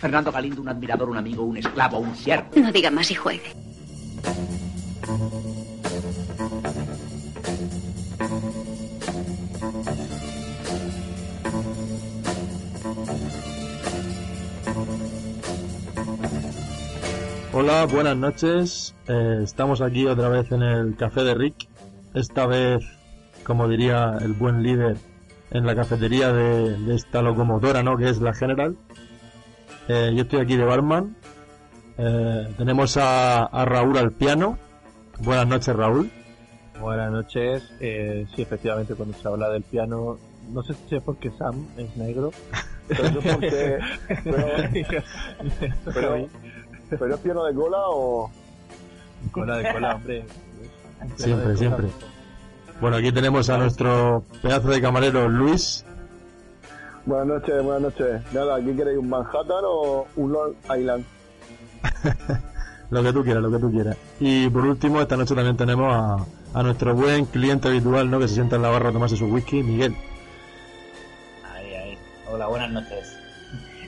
Fernando Galindo, un admirador, un amigo, un esclavo, un siervo. No diga más y juegue. Hola, buenas noches. Eh, estamos aquí otra vez en el Café de Rick. Esta vez, como diría el buen líder, en la cafetería de, de esta locomotora, ¿no? Que es la General. Eh, yo estoy aquí de barman. Eh, tenemos a, a Raúl al piano. Buenas noches, Raúl. Buenas noches. Eh, sí, efectivamente, cuando se habla del piano, no sé si es porque Sam es negro, pero yo porque. Pero, pero, pero es piano de cola o. Cola de cola, hombre. Siempre, siempre. Bueno, aquí tenemos a nuestro pedazo de camarero Luis. Buenas noches, buenas noches. Nada, ¿aquí queréis un Manhattan o un Long Island? lo que tú quieras, lo que tú quieras. Y por último, esta noche también tenemos a, a nuestro buen cliente habitual, ¿no? Que se sienta en la barra a tomarse su whisky, Miguel. Ahí, ahí. Hola, buenas noches.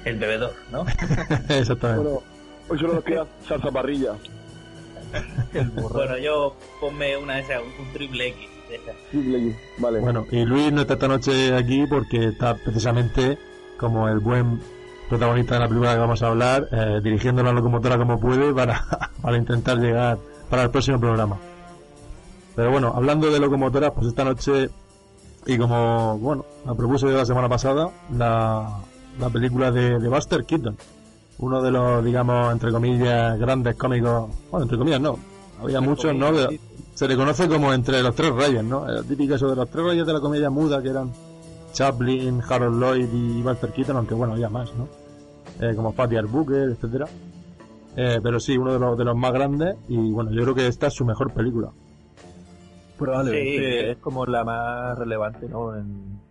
El bebedor, ¿no? Exactamente. Bueno, hoy solo nos queda salsa parrilla. bueno, yo ponme una de esas, un triple X. Vale. Bueno, y Luis no está esta noche aquí porque está precisamente como el buen protagonista de la película que vamos a hablar, eh, dirigiendo la locomotora como puede para, para intentar llegar para el próximo programa. Pero bueno, hablando de locomotoras, pues esta noche, y como, bueno, la propuse yo la semana pasada, la, la película de, de Buster Keaton. Uno de los, digamos, entre comillas, grandes cómicos, bueno, entre comillas no, había muchos, ¿no? De- se le conoce como entre los tres reyes, ¿no? El típico eso de los tres reyes de la comedia muda que eran Chaplin, Harold Lloyd y Buster Keaton, aunque bueno, había más, ¿no? Eh, como Fatty Arbuckle, etcétera. Eh, pero sí, uno de los, de los más grandes y bueno, yo creo que esta es su mejor película. Probablemente Sí. es como la más relevante, ¿no? En-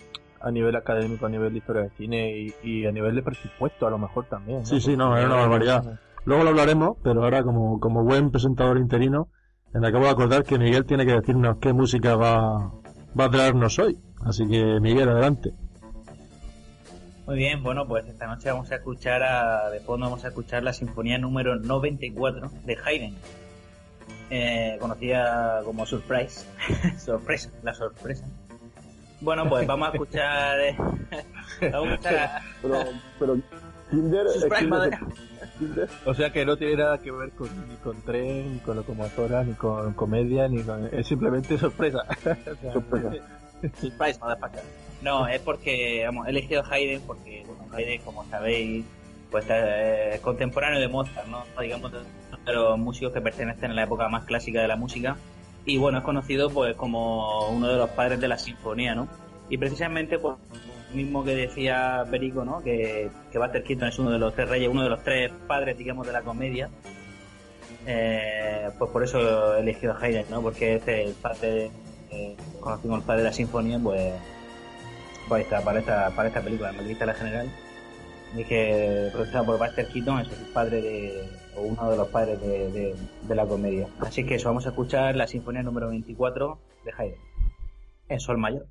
a nivel académico, a nivel de historia de cine y, y a nivel de presupuesto, a lo mejor también. ¿no? Sí, sí, no, es una barbaridad. Luego lo hablaremos, pero ahora como, como buen presentador interino, me acabo de acordar que Miguel tiene que decirnos qué música va, va a traernos hoy. Así que Miguel, adelante. Muy bien, bueno, pues esta noche vamos a escuchar, a, de fondo vamos a escuchar la sinfonía número 94 de Haydn, eh, conocida como Surprise, sorpresa, la sorpresa. Bueno, pues vamos a escuchar, eh, vamos a escuchar a- Pero, pero Kinder Surprise. O sea que no tiene nada que ver con, ni con tren, ni con locomotora, ni con comedia, ni con... Es simplemente sorpresa. O sea, Sorpresa. Surprise, motherfucker. No, es porque, vamos, he elegido Haydn porque, bueno, Haydn, como sabéis, pues eh, es contemporáneo de Mozart, ¿no? Digamos, de los músicos que pertenecen a la época más clásica de la música. Y bueno, es conocido pues como uno de los padres de la sinfonía, ¿no? Y precisamente, pues, mismo que decía Perico, ¿no? Que, que Buster Keaton es uno de los tres reyes, uno de los tres padres, digamos, de la comedia. Eh, pues por eso he elegido a Haydn, ¿no? Porque es el padre, eh, conocido como el padre de la sinfonía, pues, pues está, para esta, para esta película, el Maquinista la General. Dije, producida por Buster Keaton, es el padre de, o uno de los padres de, de, de la comedia. Así que eso, vamos a escuchar la sinfonía número 24 de Haydn, en Sol Mayor.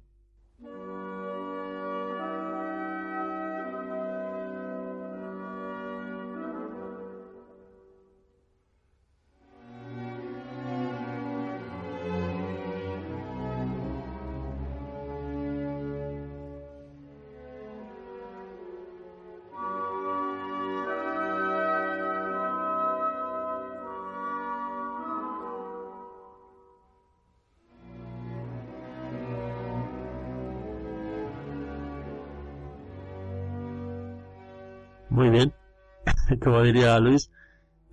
Como diría Luis.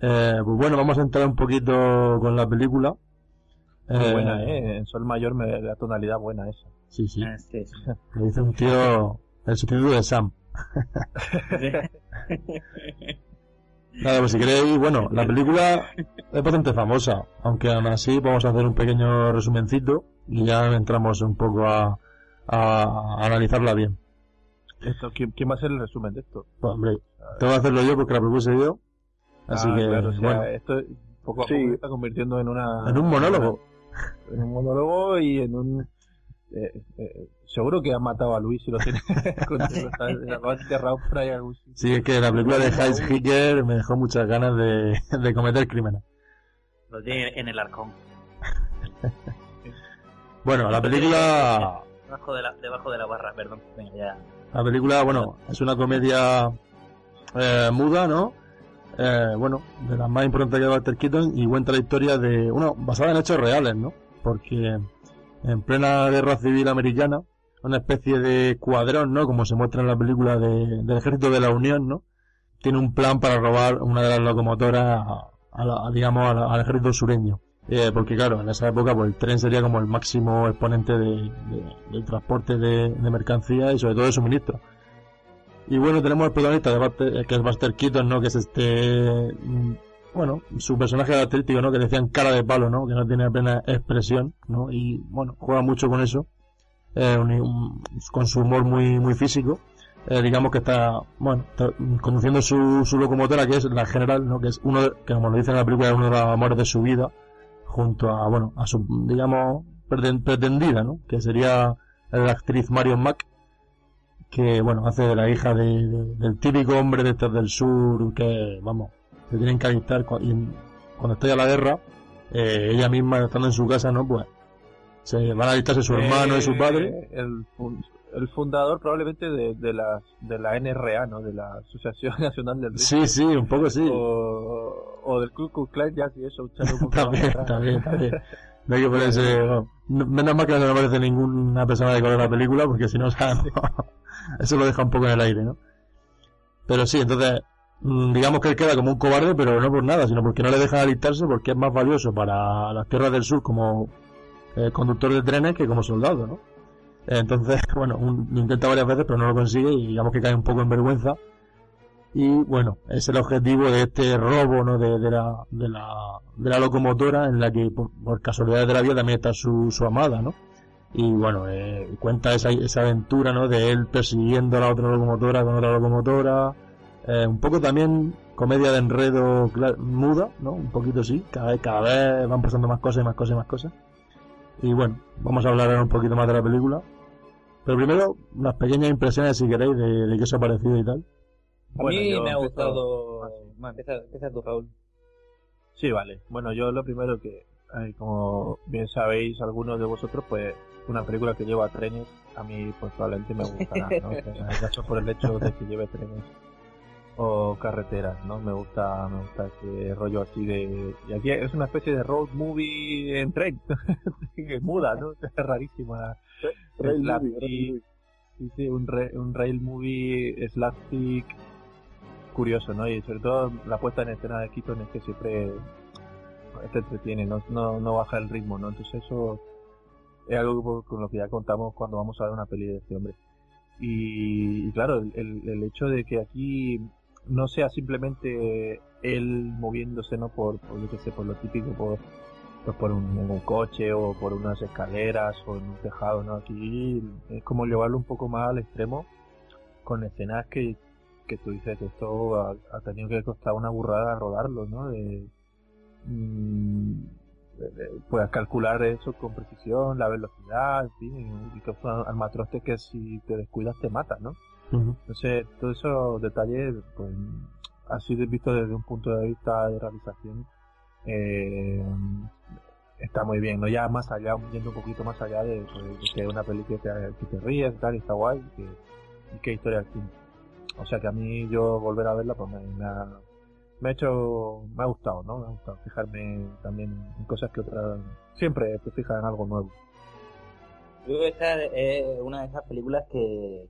Eh, pues bueno, vamos a entrar un poquito con la película. Muy Eh, buena, ¿eh? En Sol Mayor me da tonalidad buena esa. Sí, sí. Ah, sí, sí. Le dice un tío, el sustituto de Sam. Nada, pues si queréis, bueno, la película es bastante famosa, aunque aún así vamos a hacer un pequeño resumencito y ya entramos un poco a, a analizarla bien. Esto, ¿quién, ¿Quién va a hacer el resumen de esto? Pues, hombre, tengo que hacerlo yo porque la propuse yo. Así Ah, que, claro, o sea, bueno, esto poco a Sí. poco se está convirtiendo en una... en un monólogo. En un monólogo y en un... eh, eh, seguro que han matado a Luis y lo tiene con- está- lo han enterrado por ahí algún sitio. Sí, es que la película de Heist Hitler me dejó muchas ganas de, de cometer crímenes. Lo tiene en el arcón. Bueno, la película, Debajo de la, debajo de la barra, perdón. Venga, ya. La película, bueno, es una comedia eh, muda, ¿no? Eh, bueno, de las más importantes que de Walter Keaton y cuenta la historia de, bueno, basada en hechos reales, ¿no? Porque en plena guerra civil americana, una especie de cuadrón, ¿no? Como se muestra en la película de- del ejército de la Unión, ¿no? Tiene un plan para robar una de las locomotoras a, digamos, al ejército sureño. Eh, porque claro, en esa época pues el tren sería como el máximo exponente de, de- del transporte de, mercancías y sobre todo de suministro. Y bueno, tenemos el protagonista de Buster- que es Buster Keaton, ¿no? Que es este, mm, bueno, su personaje característico, ¿no? Que decían cara de palo, ¿no? Que no tiene apenas expresión, ¿no? Y bueno, juega mucho con eso, eh, con su humor muy, muy físico. Eh, digamos que está, bueno, está conduciendo su, su locomotora, que es la general, ¿no? Que es uno, que como lo dice en la película, es uno de los amores de su vida, junto a, bueno, a su, digamos, preten- pretendida, ¿no? Que sería la actriz Marion Mack, que, bueno, hace de la hija de, de- del típico hombre de del sur, que, vamos, se tienen que alistar cu- y en- cuando estalla la guerra, eh, ella misma estando en su casa, ¿no? Pues, se van a alistarse su hermano y su padre. Eh, el fundador probablemente de, de, la, de la NRA, ¿no? De la Asociación Nacional del Ritmo. Sí, sí, un poco sí. O, o del Ku Klux Klan, ya si eso, un poco También, también, también. No hay que ponerse, bueno, no- menos mal que no aparece ninguna persona de color en la película, porque si no, o sea, eso lo deja un poco en el aire, ¿no? Pero sí, entonces, mm, digamos que él queda como un cobarde, pero no por nada, sino porque no le dejan alistarse, porque es más valioso para las tierras del sur como eh, conductor de trenes que como soldado, ¿no? Entonces, bueno, un- lo intenta varias veces, pero no lo consigue y digamos que cae un poco en vergüenza. Y bueno, es el objetivo de este robo, ¿no? De, de la, de la, de la locomotora en la que por, por casualidades de la vida también está su, su amada, ¿no? Y bueno, eh, cuenta esa, esa aventura, ¿no? De él persiguiendo a la otra locomotora con otra locomotora. Eh, un poco también comedia de enredo muda, ¿no? Un poquito sí. Cada vez, cada vez van pasando más cosas y más cosas y más cosas. Y bueno, vamos a hablar ahora un poquito más de la película. Pero primero, unas pequeñas impresiones, si queréis, de, de qué os ha parecido y tal. A Bueno, mí me ha gustado. Empieza, empieza tú, Raúl. Sí, vale. Bueno, yo lo primero que, eh, como bien sabéis algunos de vosotros, pues una película que lleva trenes, a mí pues probablemente me gustará, ¿no? Solo por el hecho de que lleve trenes o carreteras, ¿no? Me gusta, me gusta ese rollo así de... Y aquí es una especie de road movie en tren, que muda, ¿no? Es rarísima. Rail movie, rail y- movie. Sí, sí, un, re- un rail movie slapstick curioso, ¿no? Y sobre todo la puesta en escena de Keaton es que siempre te entretiene, no, no, no baja el ritmo, ¿no? Entonces eso es algo con lo que ya contamos cuando vamos a ver una peli de este hombre. Y, y claro, el- el hecho de que aquí no sea simplemente él moviéndose, ¿no? Por, por yo qué sé, por lo típico, por, pues por un, en un coche o por unas escaleras o en un tejado, ¿no? Aquí es como llevarlo un poco más al extremo con escenas que, que tú dices que esto ha, tenido que costar una burrada rodarlo, ¿no? De, mm, pues calcular eso con precisión, la velocidad, en fin, y que es un armatroste que si te descuidas te mata, ¿no? Entonces, todos esos detalles, pues, así de- visto desde un punto de vista de realización, eh, está muy bien, ¿no? Ya más allá, yendo un poquito más allá de, pues, de que es una peli que te, que te ríes, tal, y está guay, y que, y que historia al fin. O sea que a mí yo volver a verla, pues me, me ha, me ha hecho, me ha gustado, ¿no? Me ha gustado fijarme también en cosas que otras, siempre te fijas en algo nuevo. Yo creo que esta es una de esas películas que.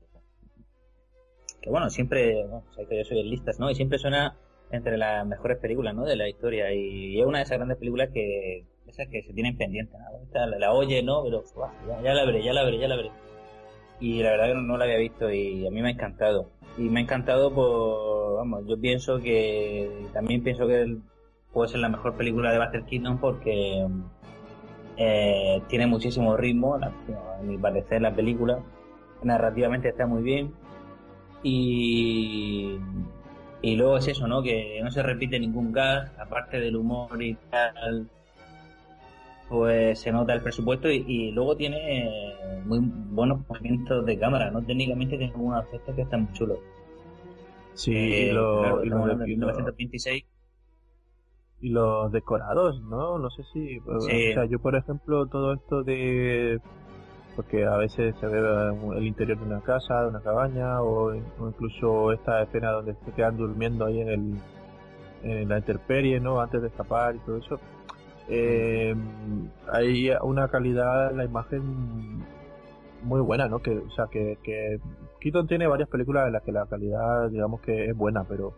Que bueno, siempre. Bueno, sabéis que yo soy en listas, ¿no? Y siempre suena entre las mejores películas, ¿no? De la historia. Y es una de esas grandes películas que. esas que se tienen pendientes, la, la oye, ¿no? Pero ¡buah! ya, la veré, ya la veré, ya la veré. Y la verdad que no, la había visto y a mí me ha encantado. y me ha encantado por, vamos, yo pienso que, también pienso que puede ser la mejor película de Buster Keaton porque eh, tiene muchísimo ritmo, a mi parecer, la película. Narrativamente está muy bien. Y, y luego es eso, ¿no? Que no se repite ningún gas, aparte del humor y tal. Pues se nota el presupuesto y, luego tiene muy buenos movimientos de cámara, ¿no? Técnicamente tiene algunos aspectos que están muy chulos. Sí, y, lo, y 1926 y los decorados, ¿no? No sé si... O sea, yo por ejemplo, todo esto de... Porque a veces se ve el interior de una casa, de una cabaña, o, incluso esta escena donde se quedan durmiendo ahí en, el, en la intemperie, ¿no? Antes de escapar y todo eso. Eh, hay una calidad en la imagen muy buena, ¿no? Que, o sea, que, que Keaton tiene varias películas en las que la calidad, digamos que es buena, pero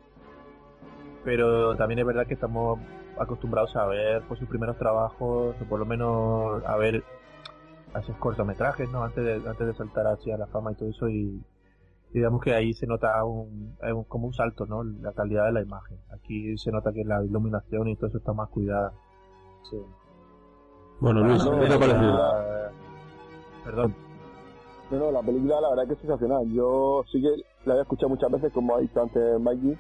pero también es verdad que estamos acostumbrados a ver pues, sus primeros trabajos, o por lo menos a ver esos cortometrajes, ¿no? Antes de, antes de saltar hacia la fama y todo eso, y, digamos que ahí se nota un, como un salto, ¿no? La calidad de la imagen. Aquí se nota que la iluminación y todo eso está más cuidada. Sí. Bueno, Luis, ¿qué te ha parecido? Perdón. No, no, la película la verdad que es sensacional. Yo sí que la había escuchado muchas veces, como ha dicho antes Mikey,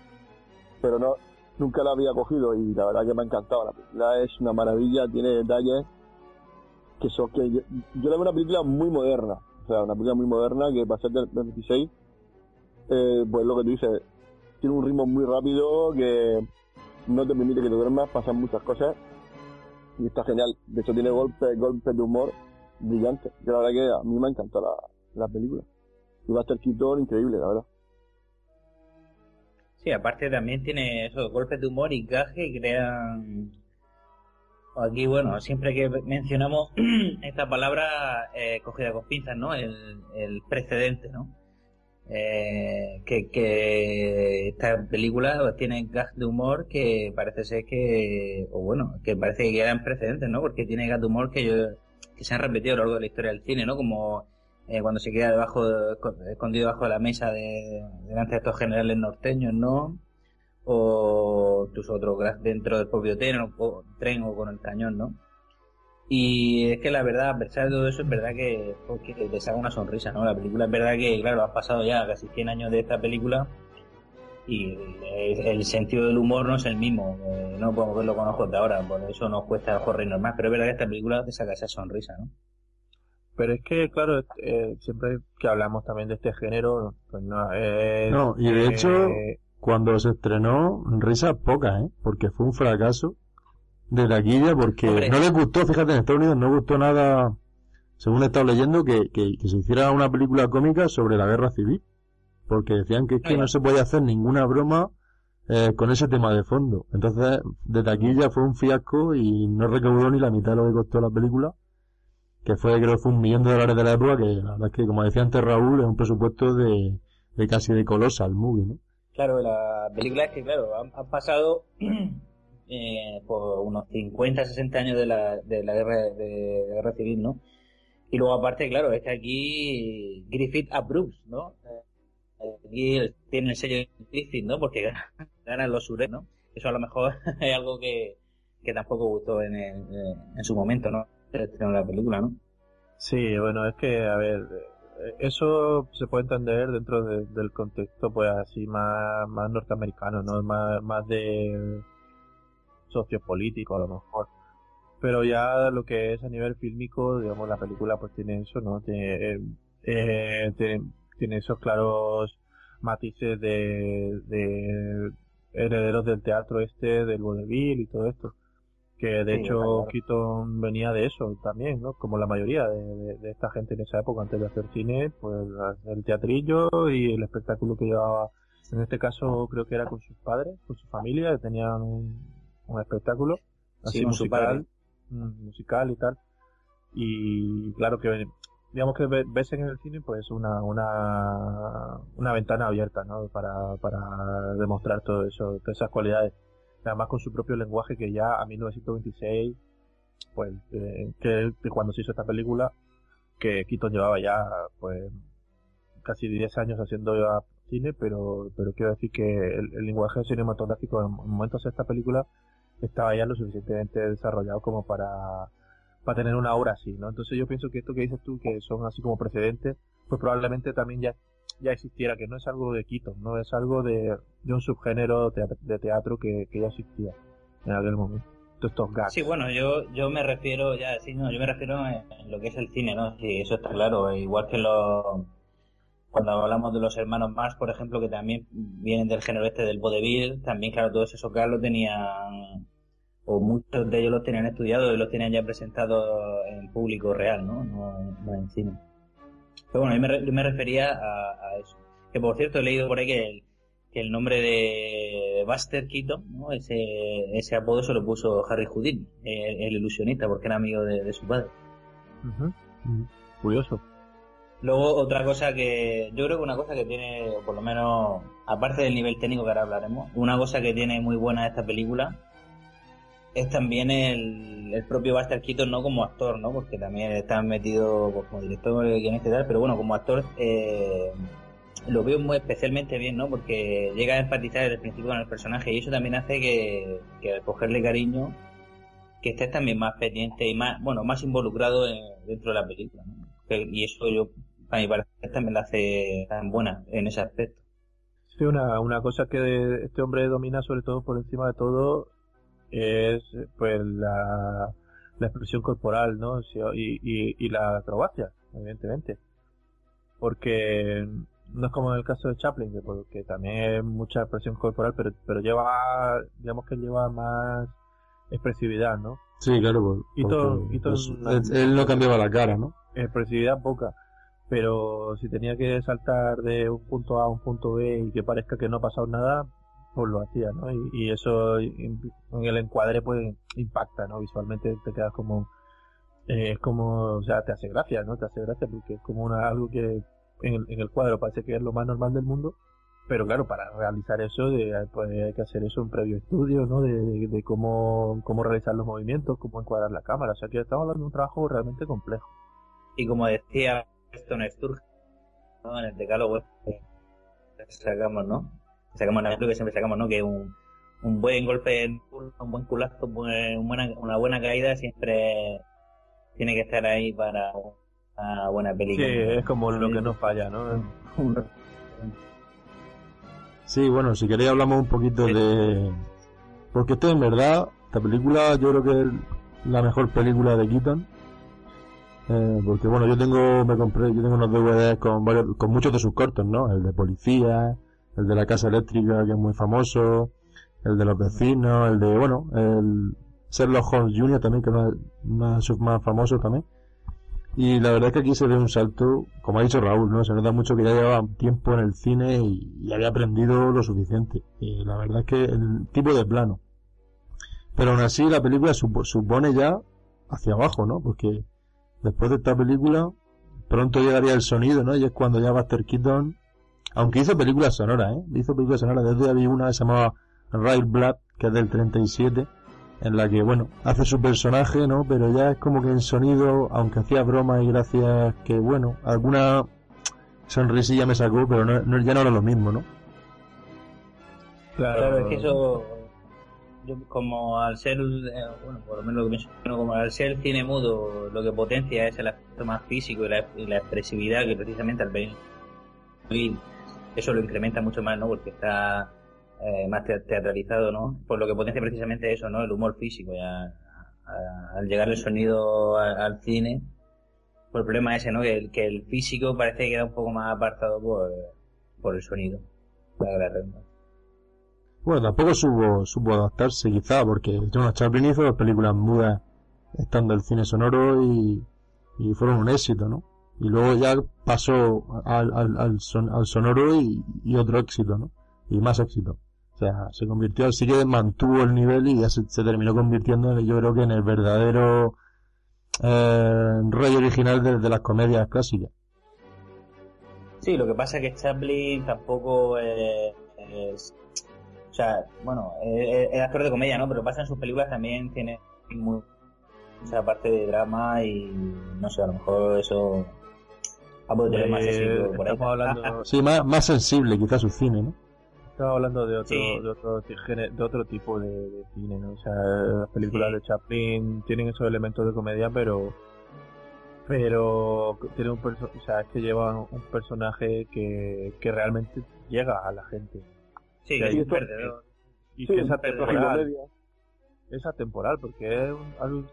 pero no, nunca la había cogido y la verdad que me ha encantado. La película es una maravilla, tiene detalles que son que yo, la veo una película muy moderna, o sea, una película muy moderna que ser del 26, eh, pues lo que tú dices, tiene un ritmo muy rápido que no te permite que te duermas, pasan muchas cosas y está genial. De hecho tiene golpes, golpes de humor brillantes. la verdad que a mí me ha encantado la, la película. Y va a estar Keaton increíble, la verdad. Sí, aparte también tiene esos golpes de humor y gaje que crean... Aquí, bueno, siempre que mencionamos esta palabra eh, cogida con pinzas, ¿no? El, precedente, ¿no? Eh, que, que esta película tiene gags de humor que parece ser que, o bueno, que parece que eran precedentes, ¿no? Porque tiene gags de humor que, yo, que se han repetido a lo largo de la historia del cine, ¿no? Como eh, cuando se queda debajo, escondido debajo de la mesa de, delante de estos generales norteños, ¿no? O tus otros dentro del propio tren o, tren o con el cañón, ¿no? Y es que la verdad, a pesar de todo eso, es verdad que, porque te saca una sonrisa, ¿no? La película es verdad que, claro, ha pasado ya casi 100 años de esta película y el, sentido del humor no es el mismo, eh, no podemos verlo con ojos de ahora, por eso nos cuesta el horror normal, pero es verdad que esta película te saca esa sonrisa, ¿no? Pero es que, claro, eh, siempre que hablamos también de este género, pues no, eh, no y de hecho, cuando se estrenó, risas pocas, ¿eh? Porque fue un fracaso de taquilla, porque no les gustó, fíjate, en Estados Unidos no gustó nada, según he estado leyendo, que, que, se hiciera una película cómica sobre la guerra civil. Porque decían que es que no se podía hacer ninguna broma eh, con ese tema de fondo. Entonces, de taquilla fue un fiasco y no recaudó ni la mitad de lo que costó la película que fue creo que fue un millón de dólares de la época, que la verdad es que como decía antes Raúl, es un presupuesto de, de casi de Colossal Movie, ¿no? Claro, la película es que, claro, han, pasado eh, por unos 50, 60 años de la, de la guerra, de, guerra civil, ¿no? Y luego aparte, claro, es que aquí Griffith approves, ¿no? Aquí tiene el sello de Griffith, ¿no? Porque ganan los sures, ¿no? Eso a lo mejor es algo que, que tampoco gustó en, en su momento, ¿no? la película, ¿no? Sí, bueno, es que, a ver, eso se puede entender dentro del contexto, pues así, más, más norteamericano, ¿no? Más, más de sociopolítico, a lo mejor. Pero ya lo que es a nivel fílmico, digamos, la película pues tiene eso, ¿no? Tiene, eh, tiene, esos claros matices de, de herederos del teatro este, del vodevil y todo esto que de hecho Keaton venía de eso también, ¿no? Como la mayoría de, esta gente en esa época, antes de hacer cine, pues el teatrillo y el espectáculo que llevaba, en este caso creo que era con sus padres, con su familia, que tenían un, espectáculo así musical, mm, musical y tal. Y claro que digamos que ves en el cine pues una, una, una ventana abierta, ¿no? Para, para demostrar todo eso, todas esas cualidades además con su propio lenguaje que ya a 1926, pues, eh, que, cuando se hizo esta película, que Keaton llevaba ya, pues, casi 10 años haciendo cine, pero, pero quiero decir que el, lenguaje cinematográfico en, momentos de esta película estaba ya lo suficientemente desarrollado como para, para tener una obra así, ¿no? Entonces yo pienso que esto que dices tú, que son así como precedentes, pues probablemente también ya, ya existiera, que no es algo de Quito, no es algo de, de un subgénero de teatro que, que ya existía en aquel momento. Estos gags. Sí, bueno, yo, yo me refiero, ya, sí, no, yo me refiero en, lo que es el cine, ¿no? Sí, eso está claro, igual que lo, cuando hablamos de los hermanos Mars, por ejemplo, que también vienen del género este del vodevil, también, claro, todos esos gags los tenían, o muchos de ellos los tenían estudiado y los tenían ya presentados en público real, ¿no? No, en cine. Pero bueno, yo me, refería a, eso. Que por cierto, he leído por ahí que el, que el nombre de Buster Keaton, ¿no? ese, ese apodo se lo puso Harry Houdini, el, ilusionista, porque era amigo de, su padre. Curioso. Luego otra cosa que yo creo que una cosa que tiene, por lo menos, aparte del nivel técnico que ahora hablaremos, una cosa que tiene muy buena esta película es también el, el propio Buster Keaton, no como actor, ¿no? Porque también está metido pues, como director, guionista y tal, pero bueno, como actor eh, lo veo muy especialmente bien, ¿no? Porque llega a empatizar desde el principio con el personaje y eso también hace que, que al cogerle cariño, que estés también más pendiente y más, bueno, más involucrado dentro de la película, ¿no? y eso yo, a mi parecer, también la hace tan buena en ese aspecto. Sí, una, una cosa que este hombre domina sobre todo por encima de todo es pues la, la expresión corporal, ¿no? Y, y, y la acrobacia, evidentemente. Porque no es como en el caso de Chaplin, que, también es mucha expresión corporal, pero, pero lleva, digamos que lleva más expresividad, ¿no? Sí, claro, y todo, él, no cambiaba la cara, ¿no? Expresividad poca, pero si tenía que saltar de un punto A a un punto B y que parezca que no ha pasado nada, pues lo hacía, ¿no? Y, eso en el encuadre pues impacta, ¿no? Visualmente te quedas como, eh, es como, o sea, te hace gracia, ¿no? Te hace gracia porque es como una, algo que en el, cuadro parece que es lo más normal del mundo, pero claro, para realizar eso de, pues, hay que hacer eso un previo estudio, ¿no? De, cómo, cómo realizar los movimientos, cómo encuadrar la cámara, o sea que estamos hablando de un trabajo realmente complejo. Y como decía Stone Sturge, ¿no? en el decálogo sacamos, ¿no? Sacamos lo que siempre sacamos, ¿no? Que un, un buen golpe, un buen culazo, una buena caída siempre tiene que estar ahí para una buena película. Sí, es como lo que no falla, ¿no? sí, bueno, si queréis hablamos un poquito de... Porque esto en verdad, esta película yo creo que es la mejor película de Keaton. Eh, porque bueno, yo tengo, me compré, yo tengo unos DVDs con varios, con muchos de sus cortos, ¿no? El de policía, el de la casa eléctrica, que es muy famoso, el de los vecinos, el de, bueno, el Sherlock Holmes Jr. también, que es más, más famoso también. Y la verdad es que aquí se ve un salto, como ha dicho Raúl, ¿no? Se nota mucho que ya llevaba tiempo en el cine y, había aprendido lo suficiente. Y la verdad es que el tipo de plano. Pero aún así la película supone ya hacia abajo, ¿no? Porque después de esta película pronto llegaría el sonido, ¿no? Y es cuando ya Buster Keaton, aunque hizo películas sonoras, ¿eh? Hizo películas sonoras. Desde había una que se llamaba Ray Blood, que es del 37 en la que, bueno, hace su personaje, ¿no? Pero ya es como que en sonido, aunque hacía bromas y gracias que, bueno, alguna sonrisilla me sacó, pero no, ya no era lo mismo, ¿no? Claro, es que eso, yo como al ser, eh, bueno, por lo menos lo que pienso, como al ser cine mudo, lo que potencia es el aspecto más físico y la, expresividad que precisamente al ver eso lo incrementa mucho más, ¿no? Porque está eh, más teatralizado, ¿no? Por lo que potencia precisamente eso, ¿no? El humor físico. Ya, al llegar el sonido al, cine, por el problema ese, ¿no? Que el, que el físico parece que queda un poco más apartado por, por el sonido. Bueno, tampoco supo, supo adaptarse quizá, porque John Chaplin hizo las películas mudas estando el cine sonoro y, y fueron un éxito, ¿no? Y luego ya pasó al, al, al, al sonoro y, y otro éxito, ¿no? Y más éxito sea, se convirtió, sí que mantuvo el nivel y ya se, terminó convirtiendo, yo creo que en el verdadero eh, rey original de, las comedias clásicas. Sí, lo que pasa es que Chaplin tampoco es, o sea, bueno, es, actor de comedia, ¿no? Pero pasa en sus películas también tiene mucha parte de drama y no sé, a lo mejor eso Vamos, pues, más sensible por Estamos hablando... sí, más, más sensible quizás su cine, ¿no? Estaba hablando de otro, de otro, de otro tipo de, cine, ¿no? O sea, las películas de Chaplin tienen esos elementos de comedia, pero pero tiene un o sea, es que lleva un personaje que, que realmente llega a la gente. Sí, es un perdedor. Y que es atemporal. Es atemporal, porque es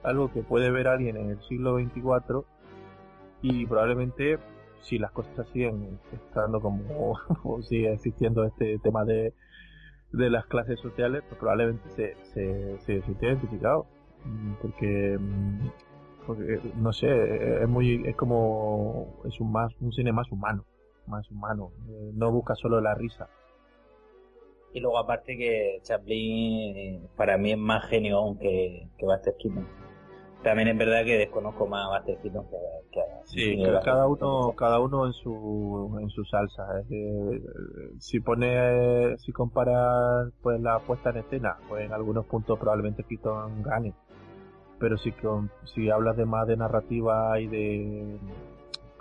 algo, que puede ver alguien en el siglo 24 y probablemente si las cosas siguen estando como o sigue existiendo este tema de, de las clases sociales, pues probablemente se, se, se identificado. Mm, porque, mm, porque, no sé, es muy, es como, es un más, un cine más humano, más humano. Eh, no busca solo la risa, y luego aparte que Chaplin para mí es más genio aún que, que Buster Keaton. También es verdad que desconozco más a Buster Keaton que, que Sí, cada uno, cada uno en su, en su salsa. si pone, si comparas pues la puesta en escena, pues en algunos puntos probablemente Keaton gane. Pero si con, si hablas de más de narrativa y de,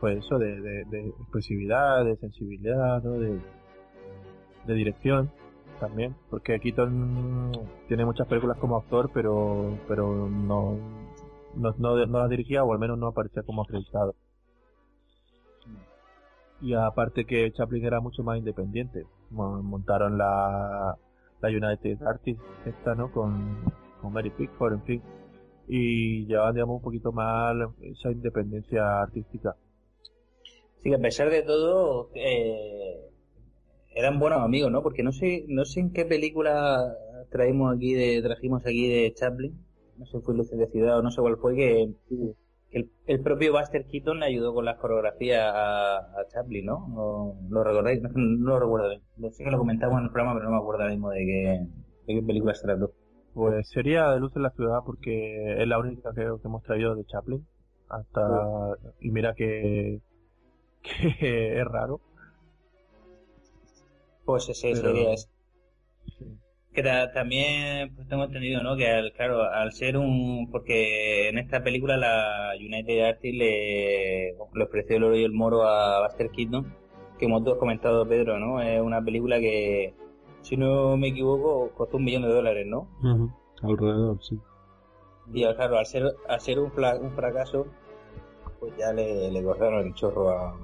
pues eso, de, de, expresividad, de sensibilidad, ¿no? de, de dirección, también, porque Keaton tiene muchas películas como actor, pero pero no no, no, las dirigía o al menos no aparecía como acreditado. Y aparte que Chaplin era mucho más independiente. Montaron la, la United Artists esta, ¿no? Con, con Mary Pickford, en fin. Y llevaban, digamos, un poquito más esa independencia artística. Sí, a pesar de todo, eh, eran buenos amigos, ¿no? Porque no sé, no sé en qué película traímos aquí de, trajimos aquí de Chaplin, no sé si fue Luces de Ciudad o no sé cuál fue, que, el, propio Buster Keaton le ayudó con las coreografías a, Chaplin, ¿no? ¿Lo, recordáis? No, lo recuerdo bien. sé que lo comentamos en el programa, pero no me acuerdo ahora mismo de qué, de qué película se trató. Pues sería de Luz en la Ciudad porque es la única que, que hemos traído de Chaplin. Hasta, y mira que, que es raro pues ese sería ese. Que también pues, tengo entendido, ¿no? Que al, claro, al ser un... Porque en esta película la United Artists le, le ofreció el oro y el moro a Buster Keaton, que hemos todos comentado Pedro, ¿no? Es una película que, si no me equivoco, costó un millón de dólares, ¿no? Alrededor, sí. Y claro, al ser, al ser un, un fracaso, pues ya le, le cortaron el chorro a,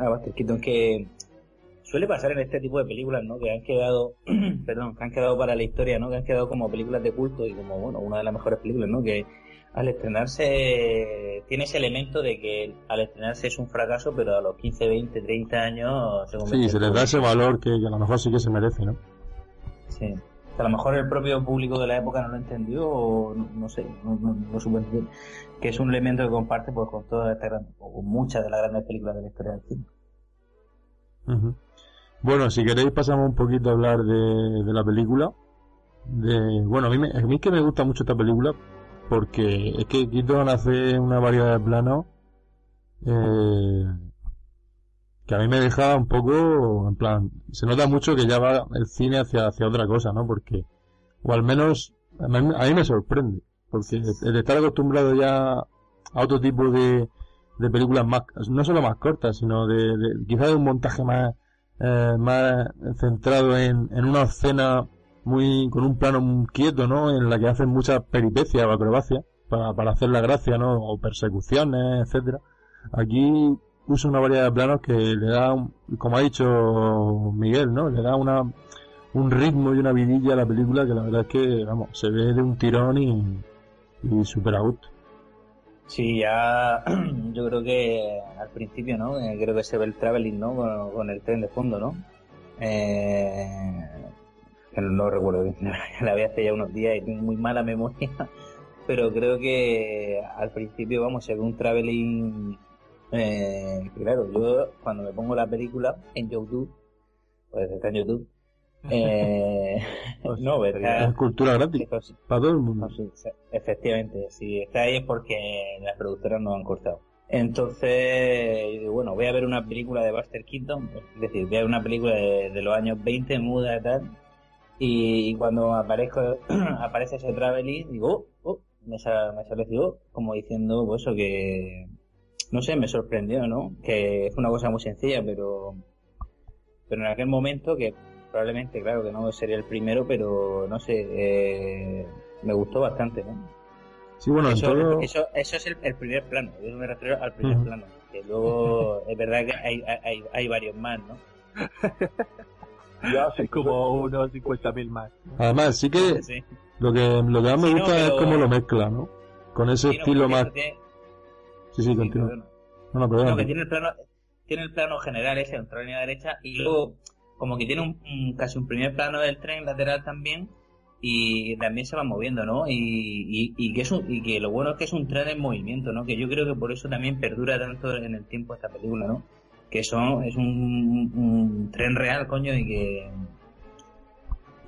a Buster Keaton, que suele pasar en este tipo de películas, ¿no? Que han quedado, perdón, que han quedado para la historia, ¿no? Que han quedado como películas de culto y como, bueno, una de las mejores películas, ¿no? Que al estrenarse tiene ese elemento de que al estrenarse es un fracaso, pero a los 15, 20, 30 años se Sí, se les da ese valor que, a lo mejor sí que se merece, ¿no? Sí. A lo mejor el propio público de la época no lo entendió o no, sé, no, no, supo entender que es un elemento que comparte pues con todas estas grandes, o con muchas de las grandes películas de la historia del cine. Bueno, si queréis pasamos un poquito a hablar de, la película. De, bueno, a mí, me, a mí que me gusta mucho esta película porque es que Keaton hace una variedad de planos eh, que a mí me deja un poco, en plan, se nota mucho que ya va el cine hacia, hacia otra cosa, ¿no? Porque, o al menos, a mí, me sorprende, porque el estar acostumbrado ya a otro tipo de, de películas más, no solo más cortas, sino de, de quizás de un montaje más, eh, más centrado en, en una escena muy con un plano quieto, ¿no? En la que hacen muchas peripecias o acrobacias para, para hacer la gracia, ¿no? O persecuciones, etcétera. Aquí usa una variedad de planos que le da, como ha dicho Miguel, ¿no? Le da una, un ritmo y una vidilla a la película que la verdad es que, vamos, se ve de un tirón y, y súper a gusto. Sí, ya yo creo que al principio, ¿no? Eh, creo que se ve el traveling, ¿no? Con, el tren de fondo, ¿no? Eh, no recuerdo la vi hace ya unos días y tengo muy mala memoria, pero creo que al principio, vamos, se ve un traveling, eh, claro, yo cuando me pongo la película en YouTube, pues está en YouTube, eh, no, Es cultura gratis. para todo el mundo. efectivamente, si está ahí es porque las productoras no han cortado. Entonces, bueno, voy a ver una película de Buster Keaton, es decir, voy a ver una película de, los años 20, muda y tal, y, cuando aparezco, aparece ese traveling, digo, oh, oh, me, sale, me sale como diciendo, pues eso, que, no sé, me sorprendió, ¿no? Que es una cosa muy sencilla, pero, pero en aquel momento que probablemente, claro, que no sería el primero, pero no sé, eh, me gustó bastante, ¿no? Sí, bueno, eso, todo... eso, eso es el, el, primer plano, yo me refiero al primer uh -huh. plano, que luego es verdad que hay, hay, hay varios más, ¿no? ya, hay como unos 50.000 más. Además, sí que sí. Lo, que lo que más me sí, gusta no, pero... es cómo lo mezcla, ¿no? Con ese sí, estilo no, más... Tiene... Sí, sí, continúa. No, no, perdón. que tiene el plano, tiene el plano general ese, otra línea derecha, y luego como que tiene un, un, casi un primer plano del tren lateral también, y también se va moviendo, ¿no? Y, y, y, que es un, y que lo bueno es que es un tren en movimiento, ¿no? Que yo creo que por eso también perdura tanto en el tiempo esta película, ¿no? Que son, es un, un tren real, coño, y que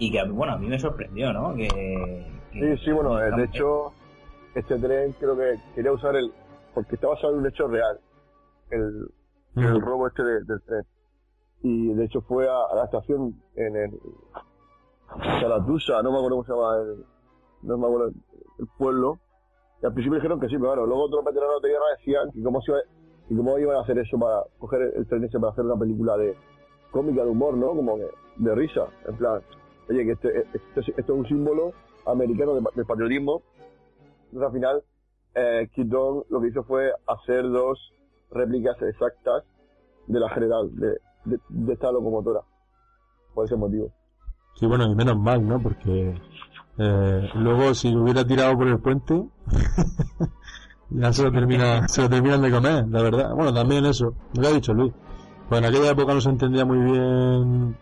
y que bueno a mí me sorprendió, ¿no? Que, que sí, sí, bueno, de hecho este tren creo que quería usar el porque está basado en un hecho real, el, el robo este de, del tren y de hecho fue a, la estación en el Salatusa, no me acuerdo cómo se llama el, no me acuerdo el pueblo, y al principio dijeron que sí, pero bueno, luego otros veteranos de guerra decían que cómo, se, y cómo iban a hacer eso para coger el, tren ese para hacer una película de cómica, de humor, ¿no? Como que de risa, en plan, oye, que este, este, esto es un símbolo americano de, patriotismo. Entonces al final, eh, Keaton lo que hizo fue hacer dos réplicas exactas de la general, de, de, esta locomotora, por ese motivo. Sí, bueno, y menos mal, ¿no? Porque eh, luego si hubiera tirado por el puente, ya se lo, termina, se lo terminan de comer, la verdad. Bueno, también eso, lo ha dicho Luis. Pues en aquella época no se entendía muy bien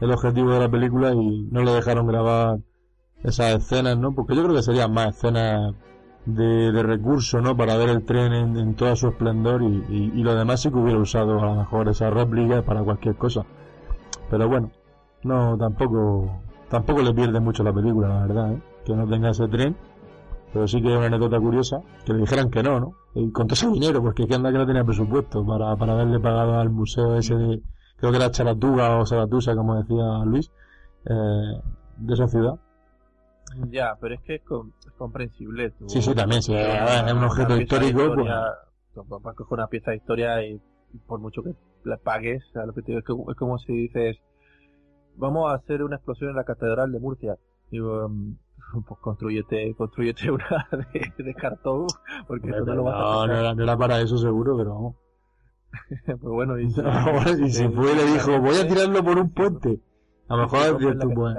el objetivo de la película y no le dejaron grabar esas escenas, ¿no? Porque yo creo que serían más escenas de, de recurso, ¿no? Para ver el tren en, en todo su esplendor y, y, y, lo demás sí que hubiera usado a lo mejor esa réplica para cualquier cosa. Pero bueno, no, tampoco, tampoco le pierde mucho la película, la verdad, ¿eh? Que no tenga ese tren. Pero sí que es una anécdota curiosa, que le dijeran que no, ¿no? Y con todo ese dinero, porque que anda que no tenía presupuesto para, para haberle pagado al museo ese de, creo que era Charatuga o Saratusa, como decía Luis, eh, de esa ciudad. Ya, pero es que es comprensible. Tú, sí, sí, también, es un objeto histórico. Historia, pues... Una pieza de historia y, y por mucho que la pagues, a lo que te digo, es, que, es como si dices, vamos a hacer una explosión en la catedral de Murcia. Digo, um, pues construyete, construyete una de, de cartón, porque no, no lo vas no, a no, era, no era para eso seguro, pero vamos. pues bueno, y, y si fue le dijo, voy a tirarlo por un puente. A lo mejor tú, pues,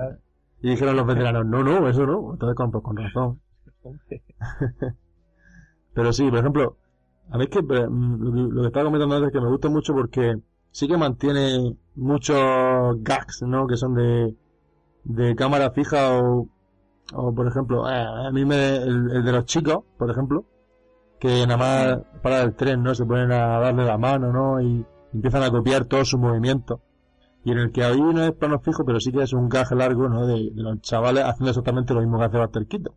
y dijeron los veteranos, no, no, eso no. Entonces con, pues, con razón. Pero sí, por ejemplo, a mí es que lo que estaba comentando antes es que me gusta mucho porque sí que mantiene muchos gags, ¿no? Que son de, de cámara fija o, o por ejemplo, eh, a mí me, el, el, de los chicos, por ejemplo, que nada más para el tren, ¿no? Se ponen a darle la mano, ¿no? Y empiezan a copiar todos sus movimientos. Y en el que ahí no es plano fijo, pero sí que es un gag largo, ¿no? De, de los chavales haciendo exactamente lo mismo que hace Buster Keaton.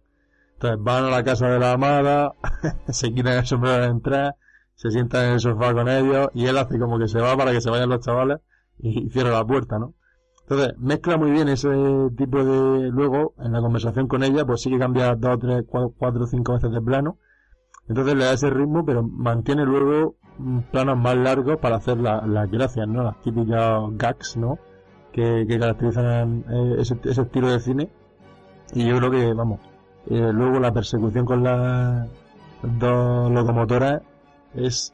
Entonces van a la casa de la amada, se quitan el sombrero de entrar, se sientan en el sofá con ellos y él hace como que se va para que se vayan los chavales y cierra la puerta, ¿no? Entonces, mezcla muy bien ese tipo de... Luego, en la conversación con ella, pues sí que cambia dos, tres, cuatro, cuatro cinco veces de plano. Entonces le da ese ritmo, pero mantiene luego planos más largos para hacer las la gracias, ¿no? Las típicas gags, ¿no? Que, que caracterizan eh, ese, ese estilo de cine. Y yo creo que, vamos, eh, luego la persecución con las dos locomotoras es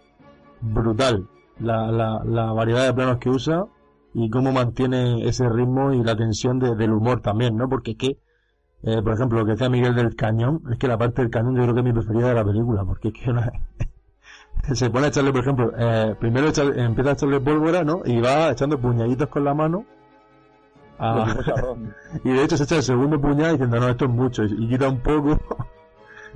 brutal. La, la, la variedad de planos que usa y cómo mantiene ese ritmo y la tensión de, del humor también, ¿no? Porque que, eh, por ejemplo, lo que decía Miguel del cañón, es que la parte del cañón yo creo que es mi preferida de la película, porque es que se pone a echarle, por ejemplo, eh, primero empieza a echarle pólvora, ¿no? Y va echando puñaditos con la mano. A... y de hecho se echa el segundo puñal diciendo, no, esto es mucho, y, y quita un poco.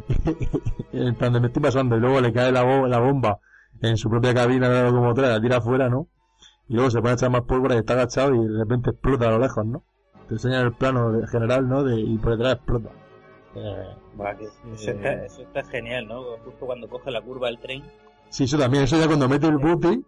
en plan de me estoy pasando, y luego le cae la, bo la bomba en su propia cabina de la locomotora, la tira afuera, ¿no? Y luego se pone a echar más pólvora y está agachado y de repente explota a lo lejos, ¿no? Te enseñan el plano general, ¿no? De, y por detrás explota. Eh, que, eso, está, eso, está, genial, ¿no? Justo cuando coge la curva del tren. Sí, eso también, eso ya cuando mete el bote,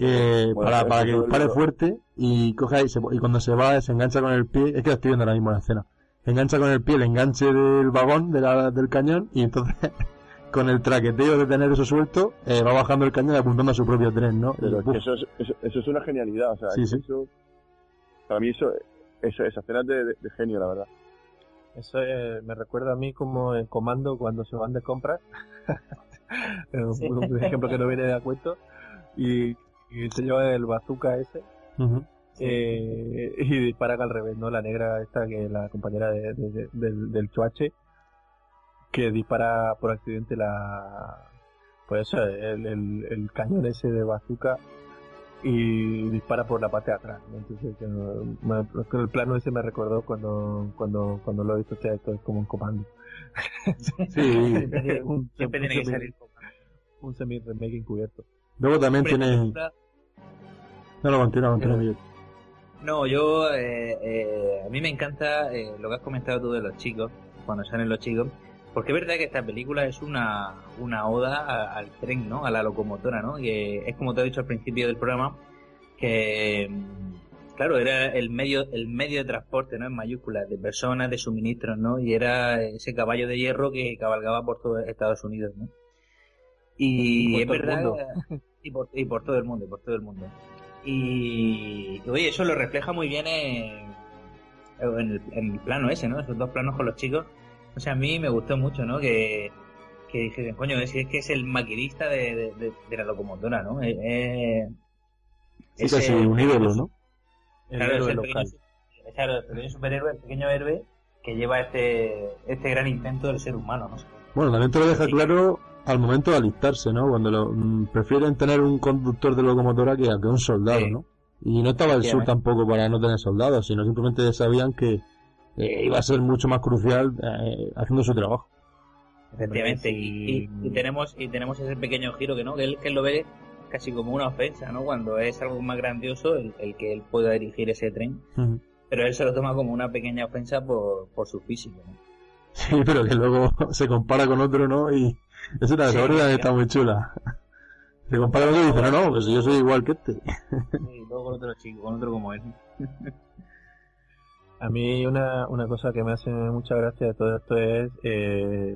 eh, bueno, para, para que dispare fuerte y coge y, se, y cuando se va se engancha con el pie, es que lo estoy viendo ahora mismo en la escena, engancha con el pie el enganche del vagón de la, del cañón y entonces con el traqueteo de tener eso suelto, eh, va bajando el cañón y apuntando a su propio tren, ¿no? Pero Y, es que ¡buf! eso es, eso, eso es una genialidad, o sea, Sí, sí. eso, para mí eso, eso esa escena es de, de- de genio, la verdad. Eso eh, me recuerda a mí como en comando cuando se van de compras. Sí. un ejemplo que no viene de a cuento. Y, y se lleva el bazooka ese eh, y disparan al revés, ¿no? La negra esta que es la compañera de- de- de- del, del chuache que dispara por accidente la pues eso, el, el, el cañón ese de bazooka y dispara por la parte de atrás ¿no? entonces que, me- el plano ese me recordó cuando cuando cuando lo he visto o sea, esto es como un comando Sí. un, Siempre un tiene que semi- salir. un semi remake encubierto Luego también tiene... No, no, continúa, continúa, Miguel. No, yo, eh, eh, a mí me encanta eh, lo que has comentado tú de los chicos, cuando salen los chicos, porque es verdad que esta película es una, una oda a- al tren, ¿no? A la locomotora, ¿no? Que es como te he dicho al principio del programa, que, mm, claro, era el medio, el medio de transporte, ¿no? En mayúsculas, de personas, de suministros, ¿no? Y era ese caballo de hierro que cabalgaba por todo Estados Unidos, ¿no? Y, Y es por todo el verdad, mundo. y por, y por todo el mundo, y por todo el mundo. Y, y, oye, eso lo refleja muy bien en, en, el, en el plano ese, ¿no? Esos dos planos con los chicos. O sea, a mí me gustó mucho, ¿no? Que, que dije, coño, es, es que es el maquinista de, de, de- de la locomotora, ¿no? Eh, eh, Sí, ese- casi un ídolo, ¿no? el Claro, es el local pequeño, claro, el pequeño superhéroe, el pequeño héroe que lleva este, este gran intento del ser humano, ¿no? Bueno, también te lo deja Sí. claro al momento de alistarse, ¿no? Cuando lo, mm, prefieren tener un conductor de locomotora que, que un soldado, Sí. ¿no? Y no estaba el sur tampoco para no tener soldados, sino simplemente sabían que eh, iba a ser mucho más crucial eh, haciendo su trabajo. Efectivamente, y, sí. y- y tenemos y tenemos ese pequeño giro que no que él, que él lo ve casi como una ofensa, ¿no? Cuando es algo más grandioso el, el que él pueda dirigir ese tren, pero él se lo toma como una pequeña ofensa por, por su físico, ¿no? Sí, pero que luego se compara con otro, ¿no? Y es una Sí, que está muy chula. Se compara con otro y dice, no, no, pues yo soy igual que este. Y luego con otro chico, con otro como él. A mí una, una cosa que me hace mucha gracia de todo esto es eh,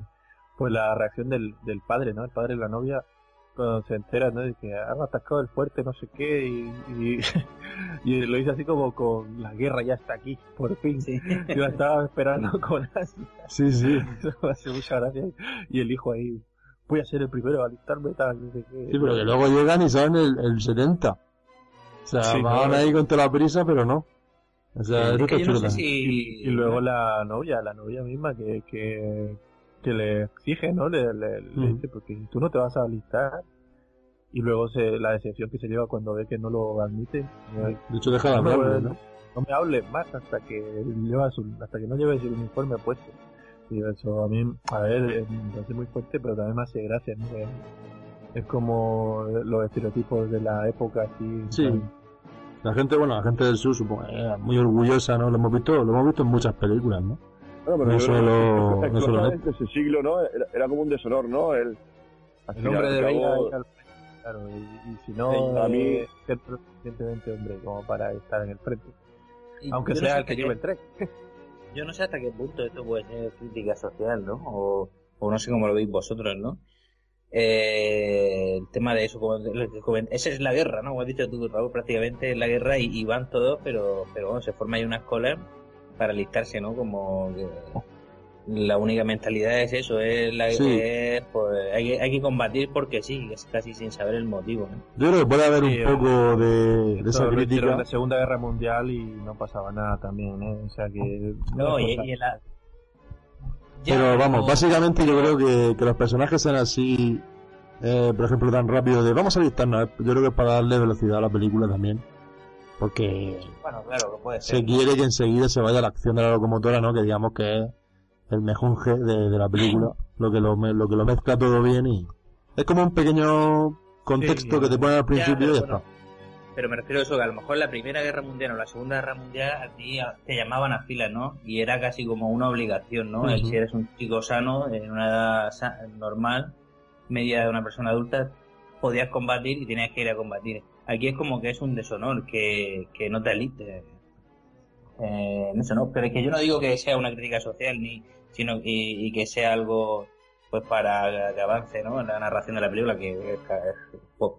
pues la reacción del, del padre, ¿no? El padre de la novia cuando se entera, ¿no? De que han atacado el fuerte, no sé qué, y, y, y lo dice así como con la guerra ya está aquí, por fin. Sí. Yo la estaba esperando con ansia. Sí, sí. Eso me hace mucha gracia. Y el hijo ahí, voy a ser el primero a alistarme, tal, qué. Sí, pero que luego llegan y son el, el 70. O sea, Sí, van claro. ahí con toda la prisa, pero no. O sea, Es que no sé si... Y luego la novia, la novia misma que, que, que le exige, ¿no? Le, le, le Ujú. dice, porque tú no te vas a alistar. Y luego se, la decepción que se lleva cuando ve que no lo admite. De hecho, deja de No me, hablarle, ¿no? no me hables más hasta que lleva su, hasta que no lleves el uniforme puesto. Y eso a mí, a ver, eh, me parece muy fuerte, pero también me hace gracia, ¿no? Es como los estereotipos de la época, así. Sí. tan- La gente, bueno, la gente del sur, supongo, eh, muy orgullosa, ¿no? Lo hemos visto, lo hemos visto en muchas películas, ¿no? Bueno, No yo creo solo- que no solo ese siglo, ¿no? Era, era como un deshonor, ¿no? El, El hombre de cabo- frente, claro, y, y si no, Sí, a mí- eh, ser suficientemente hombre como para estar en el frente. Aunque no sea el que lleve el tren. Yo no sé hasta qué punto esto puede ser crítica social, ¿no? O, no sé cómo lo veis vosotros, ¿no? Eh, el tema de eso, como lo que coment- esa es la guerra, ¿no? Como has dicho tú, Raúl, prácticamente es la guerra y, van todos, pero, pero bueno, se forma ahí una escuela para alistarse, ¿no? Como que la única mentalidad es eso, es la Sí. es, pues, hay, que, hay que combatir porque sí, es casi sin saber el motivo, ¿no? Yo creo que puede haber Sí, un poco de, de esa crítica. la Segunda Guerra Mundial y no pasaba nada también, ¿eh? O sea que... No, y, y en la... Ya, Pero vamos, no- básicamente yo creo que, que los personajes sean así, eh, por ejemplo, tan rápido de vamos a alistarnos. eh, Yo creo que es para darle velocidad a la película también. Porque Bueno, claro, que puede ser. se quiere que enseguida se vaya la acción de la locomotora, ¿no? Que digamos que es el mejunje de, de la película, lo que lo, lo que lo mezcla todo bien y es como un pequeño contexto Sí, que te ponen al principio pero y ya bueno, está. Pero me refiero a eso, que a lo mejor la Primera Guerra Mundial o la Segunda Guerra Mundial a ti te llamaban a filas, ¿no? Y era casi como una obligación, ¿no? Ujú. si eres un chico sano, en una edad normal, media de una persona adulta, podías combatir y tenías que ir a combatir. Aquí es como que es un deshonor que, que no te alistes. Eh, no sé, no, pero es que yo no digo que sea una crítica social ni sino y, y que sea algo pues para que avance ¿no? la narración de la película, que,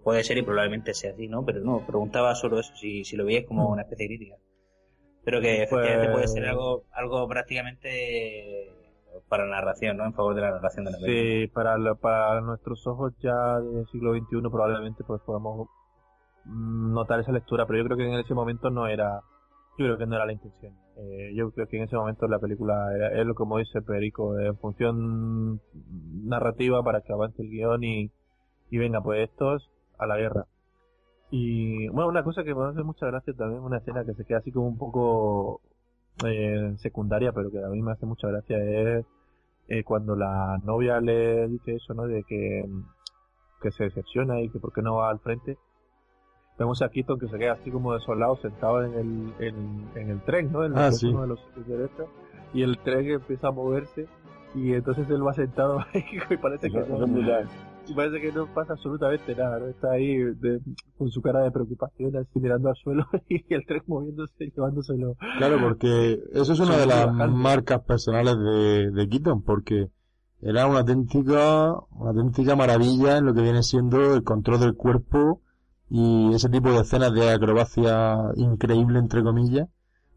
puede ser y probablemente sea así, ¿no? Pero no, preguntaba solo eso, si, si lo veías como una especie de crítica. Pero que efectivamente puede ser pues algo, algo prácticamente para la narración, ¿no? En favor de la narración de la película. Sí, para, para nuestros ojos ya del siglo XXI probablemente pues podamos notar esa lectura, pero yo creo que en ese momento no era, yo creo que no era la intención. Eh, yo creo que en ese momento la película era, es lo como dice Perico, en función narrativa para que avance el guion y, y venga pues estos a la guerra. Y bueno, una cosa que me hace mucha gracia también, una escena que se queda así como un poco eh, secundaria, pero que a mí me hace mucha gracia, es eh, cuando la novia le dice eso, ¿no? De que, que se decepciona y que por qué no va al frente. Vemos a Keaton que se queda así como desolado, sentado en el, en, en el tren, ¿no? En Ah, sí. de los derechos, y el tren empieza a moverse y entonces él va sentado ahí y parece que no, brutal. y parece que no pasa absolutamente nada, ¿no? Está ahí de- con su cara de preocupación, así mirando al suelo y el tren moviéndose y llevándoselo. Claro, porque eso es una de las bajante. marcas personales de, de Keaton, porque era una auténtica, una auténtica maravilla en lo que viene siendo el control del cuerpo y ese tipo de escenas de acrobacia increíble, entre comillas,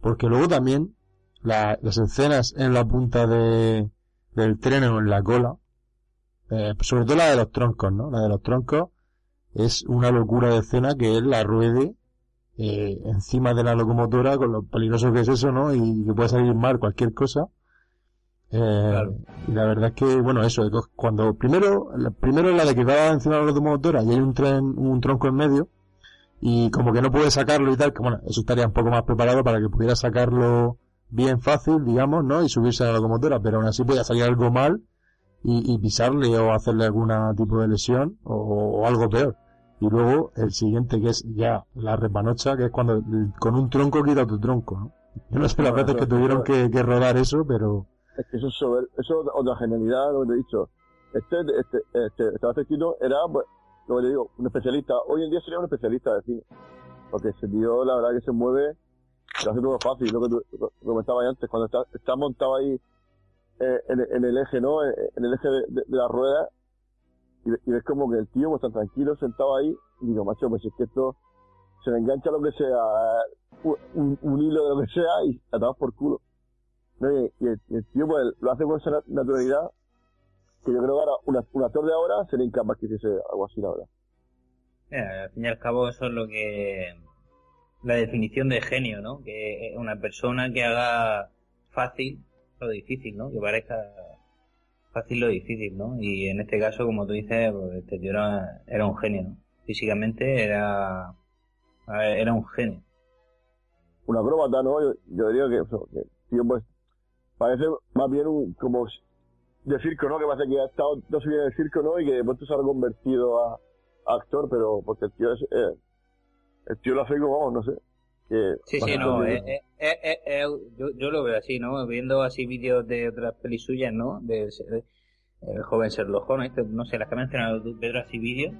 porque luego también la- las escenas en la punta de, del tren o en la cola, eh, sobre todo la de los troncos, ¿no? La de los troncos es una locura de escena que él la ruede eh, encima de la locomotora con lo peligroso que es eso, ¿no? Y que puede salir mal cualquier cosa. Eh, Y la verdad es que, bueno, eso, cuando primero, la- primero es la de que va encima de la locomotora y hay un tren, un tronco en medio y como que no puede sacarlo y tal, que bueno, eso estaría un poco más preparado para que pudiera sacarlo bien fácil, digamos, ¿no? Y subirse a la locomotora, pero aún así podía salir algo mal y, y pisarle o hacerle algún tipo de lesión o, o algo peor. Y luego el siguiente que es ya la repanocha, que es cuando el- con un tronco quita tu tronco, ¿no? Yo no sé las veces que tuvieron que, que rodar eso, pero Es que eso es sober- eso es otra genialidad, lo que he dicho. Este, este, este, este Keaton era, pues, lo que te digo, un especialista. Hoy en día sería un especialista de cine. Porque ese tío, la verdad que se mueve, lo hace todo fácil, lo que tú comentabas antes, cuando está, está montado ahí eh, en, en el eje, ¿no? En, en el eje de, de- de la rueda, y, y ves como que el tío pues, está tranquilo, sentado ahí, y digo, macho, pues es que esto se le engancha lo que sea, un, un- un hilo de lo que sea, y a tomar por culo. ¿No? Y, y el, y el tío pues lo hace con esa nat- naturalidad que yo creo que ahora una, un actor de ahora sería incapaz que hiciese algo así, verdad. Eh, al fin y al cabo eso es lo que la definición de genio, ¿no? Que es una persona que haga fácil lo difícil, ¿no? Que parezca fácil lo difícil, ¿no? Y en este caso, como tú dices, pues, este tío era, era un genio, ¿no? Físicamente era a ver, era un genio. Un acróbata, ¿no? Yo, yo diría que, eso, que tío pues parece más bien un, como de circo, ¿no? Que parece que ha estado no sé bien en el circo, ¿no? Y que de pronto se ha reconvertido a, a actor, pero porque el tío es, eh, el tío lo hace como, vamos, no sé. Que Sí, sí, no, eh, eh, eh, yo, yo lo veo así, ¿no? Viendo así vídeos de otras pelis suyas, ¿no? De, de- el joven Sherlock Holmes, este, no sé, las que has mencionado tú, Pedro, así vídeos.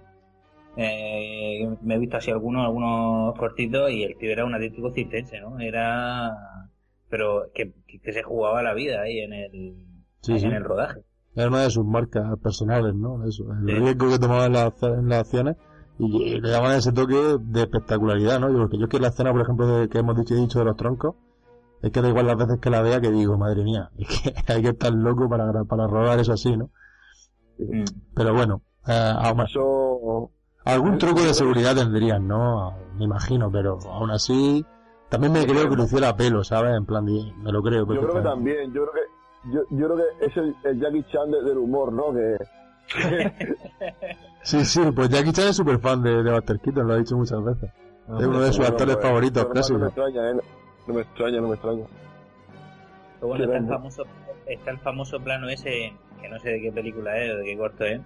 Eh, me he visto así algunos, algunos cortitos y el tío era un auténtico circense, ¿no? Era, pero que, que, se jugaba la vida ahí en el, Sí, en sí. el rodaje. era una de sus marcas personales, ¿no? Eso, el riesgo que tomaba en las, en las acciones y le daban ese toque de espectacularidad, ¿no? Yo, porque yo es que la escena, por ejemplo, de, que hemos dicho y dicho de los troncos, es que da igual las veces que la vea que digo, madre mía, es que hay que estar loco para, para rodar eso así, ¿no? Pero bueno, eh, aún más- algún truco de seguridad tendrían, ¿no? Me imagino, pero aún así, también me creo que lo hiciera a pelo, ¿sabes? En plan, me lo creo. Yo creo que también, yo creo que, yo, yo creo que es el, el Jackie Chan de- del humor, ¿no? Que, Sí, sí, pues Jackie Chan es súper fan de, de Buster Keaton, lo ha dicho muchas veces. es uno de sus actores favoritos, normal, No me extraña, ¿eh? No me extraña, no me extraña. Pero bueno, Qué está el famoso, está el famoso plano ese, que no sé de qué película es o de qué corto es,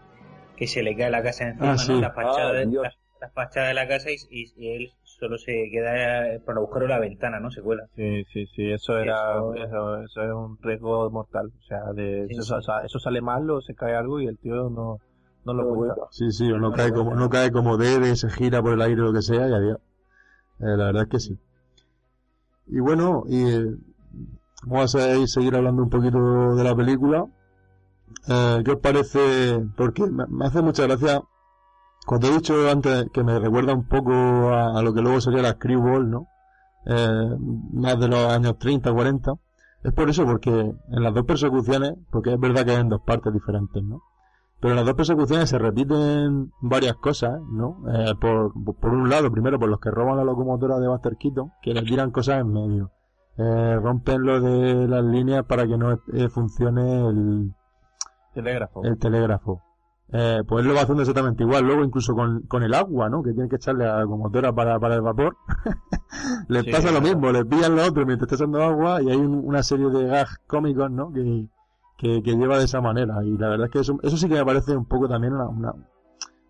que se le cae la casa encima, Ah, sí. ¿no? La fachada, Ah, de, la, la fachada de la casa y, y- y él solo se queda eh, por el agujero de la ventana, ¿no? Se cuela. Sí, sí, sí, eso era, Eso- eso, eso es un riesgo mortal. O sea, de, Sí, eso, sí. o sea, eso sale mal o se cae algo y el tío no, no lo cuenta. Sí, sí, o no cae como, no cae como debe, se gira por el aire o lo que sea y adiós. Eh, la verdad es que sí. Y bueno, y, eh, vamos a seguir seguir hablando un poquito de la película. eh, ¿qué os parece? Porque me, me hace mucha gracia cuando he dicho antes que me recuerda un poco a, a lo que luego sería la Screwball, ¿no? Eh, más de los años 30, 40. Es por eso, porque en las dos persecuciones, porque es verdad que hay en dos partes diferentes, ¿no? Pero en las dos persecuciones se repiten varias cosas, ¿no? Eh, por, por un lado, primero por los que roban la locomotora de Buster Keaton, que le tiran cosas en medio. Eh, rompen lo de las líneas para que no eh, funcione el Telégrafo. el telégrafo. Eh, pues lo va haciendo exactamente igual. Luego incluso con, con el agua, ¿no? Que tiene que echarle a la locomotora para, para el vapor. les Sí, pasa lo mismo, les pillan lo otro mientras está echando agua y hay un- una serie de gags cómicos, ¿no? Que, que, que lleva de esa manera. Y la verdad es que eso, eso sí que me parece un poco también una, una,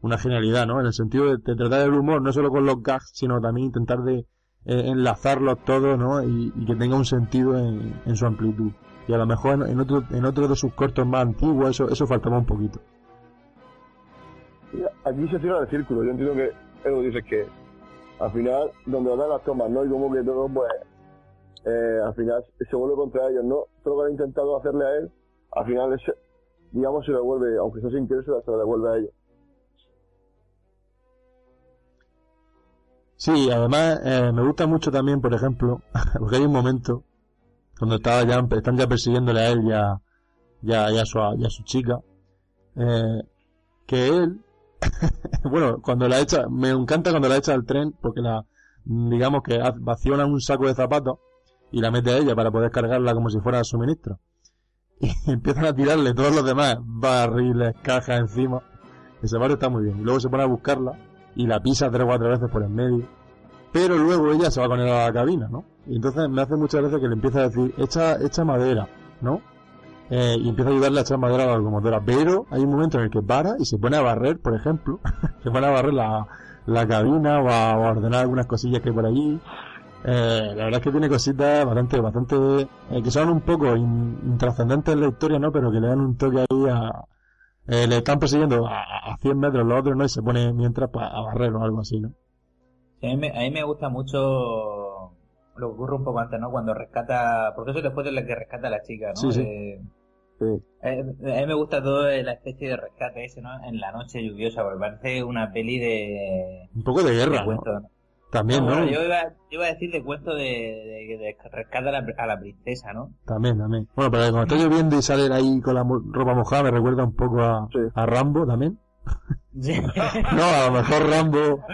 una genialidad, ¿no? En el sentido de, de tratar el humor no solo con los gags, sino también intentar de eh, enlazarlos todos, ¿no? Y, y que tenga un sentido en, en su amplitud. Y a lo mejor en, en otro, en otro de sus cortos más antiguos eso, eso faltaba un poquito. Aquí se cierra el círculo. Yo entiendo que Edu dice que al final, donde dan las tomas, ¿no? Y como que todo, pues, eh, al final se vuelve contra ellos, ¿no? Todo lo que han intentado hacerle a él, al final, es, digamos, se lo devuelve, aunque sea sin querer, se lo- devuelve a ellos. Sí, además eh, me gusta mucho también, por ejemplo, porque hay un momento cuando estaba ya, están ya persiguiéndole a él y a, y a- y a su, su chica, eh, que él, bueno, cuando la echa, me encanta cuando la echa al tren, porque la, digamos que vaciona un saco de zapatos y la mete a ella para poder cargarla como si fuera suministro. Y empiezan a tirarle todos los demás barriles, cajas encima. Ese barrio está muy bien. Y luego se pone a buscarla y la pisa tres o cuatro veces por en medio. Pero luego ella se va con él a la cabina, ¿no? Y entonces me hace muchas veces que le empieza a decir, echa, echa madera, ¿no? Eh, y empieza a ayudarle a echar madera a la locomotora. Pero hay un momento en el que para y se pone a barrer, por ejemplo. se pone a barrer la, la cabina o a, ordenar algunas cosillas que hay por allí. Eh, la verdad es que tiene cositas bastante, bastante, eh, que son un poco in- intrascendentes en la historia, ¿no? Pero que le dan un toque ahí a, eh, le están persiguiendo a, a 100 metros los otros, ¿no? Y se pone mientras pa- a barrer o algo así, ¿no? Sí, A mí, me, a mí me gusta mucho lo que ocurre un poco antes, ¿no? Cuando rescata, porque eso después de la que rescata a la chica, ¿no? Sí, sí. Eh, Sí. eh, a mí me gusta todo la especie de rescate ese, ¿no? En la noche lluviosa, porque parece una peli de... Un poco de guerra, cuento, ¿no? También, No, ¿no? bueno, yo, iba, yo iba a decir de cuento de, de, de rescate a la, a la princesa, ¿no? También, también. Bueno, pero cuando está lloviendo y sale ahí con la mo- ropa mojada me recuerda un poco a, a Rambo también. No, a lo mejor Rambo.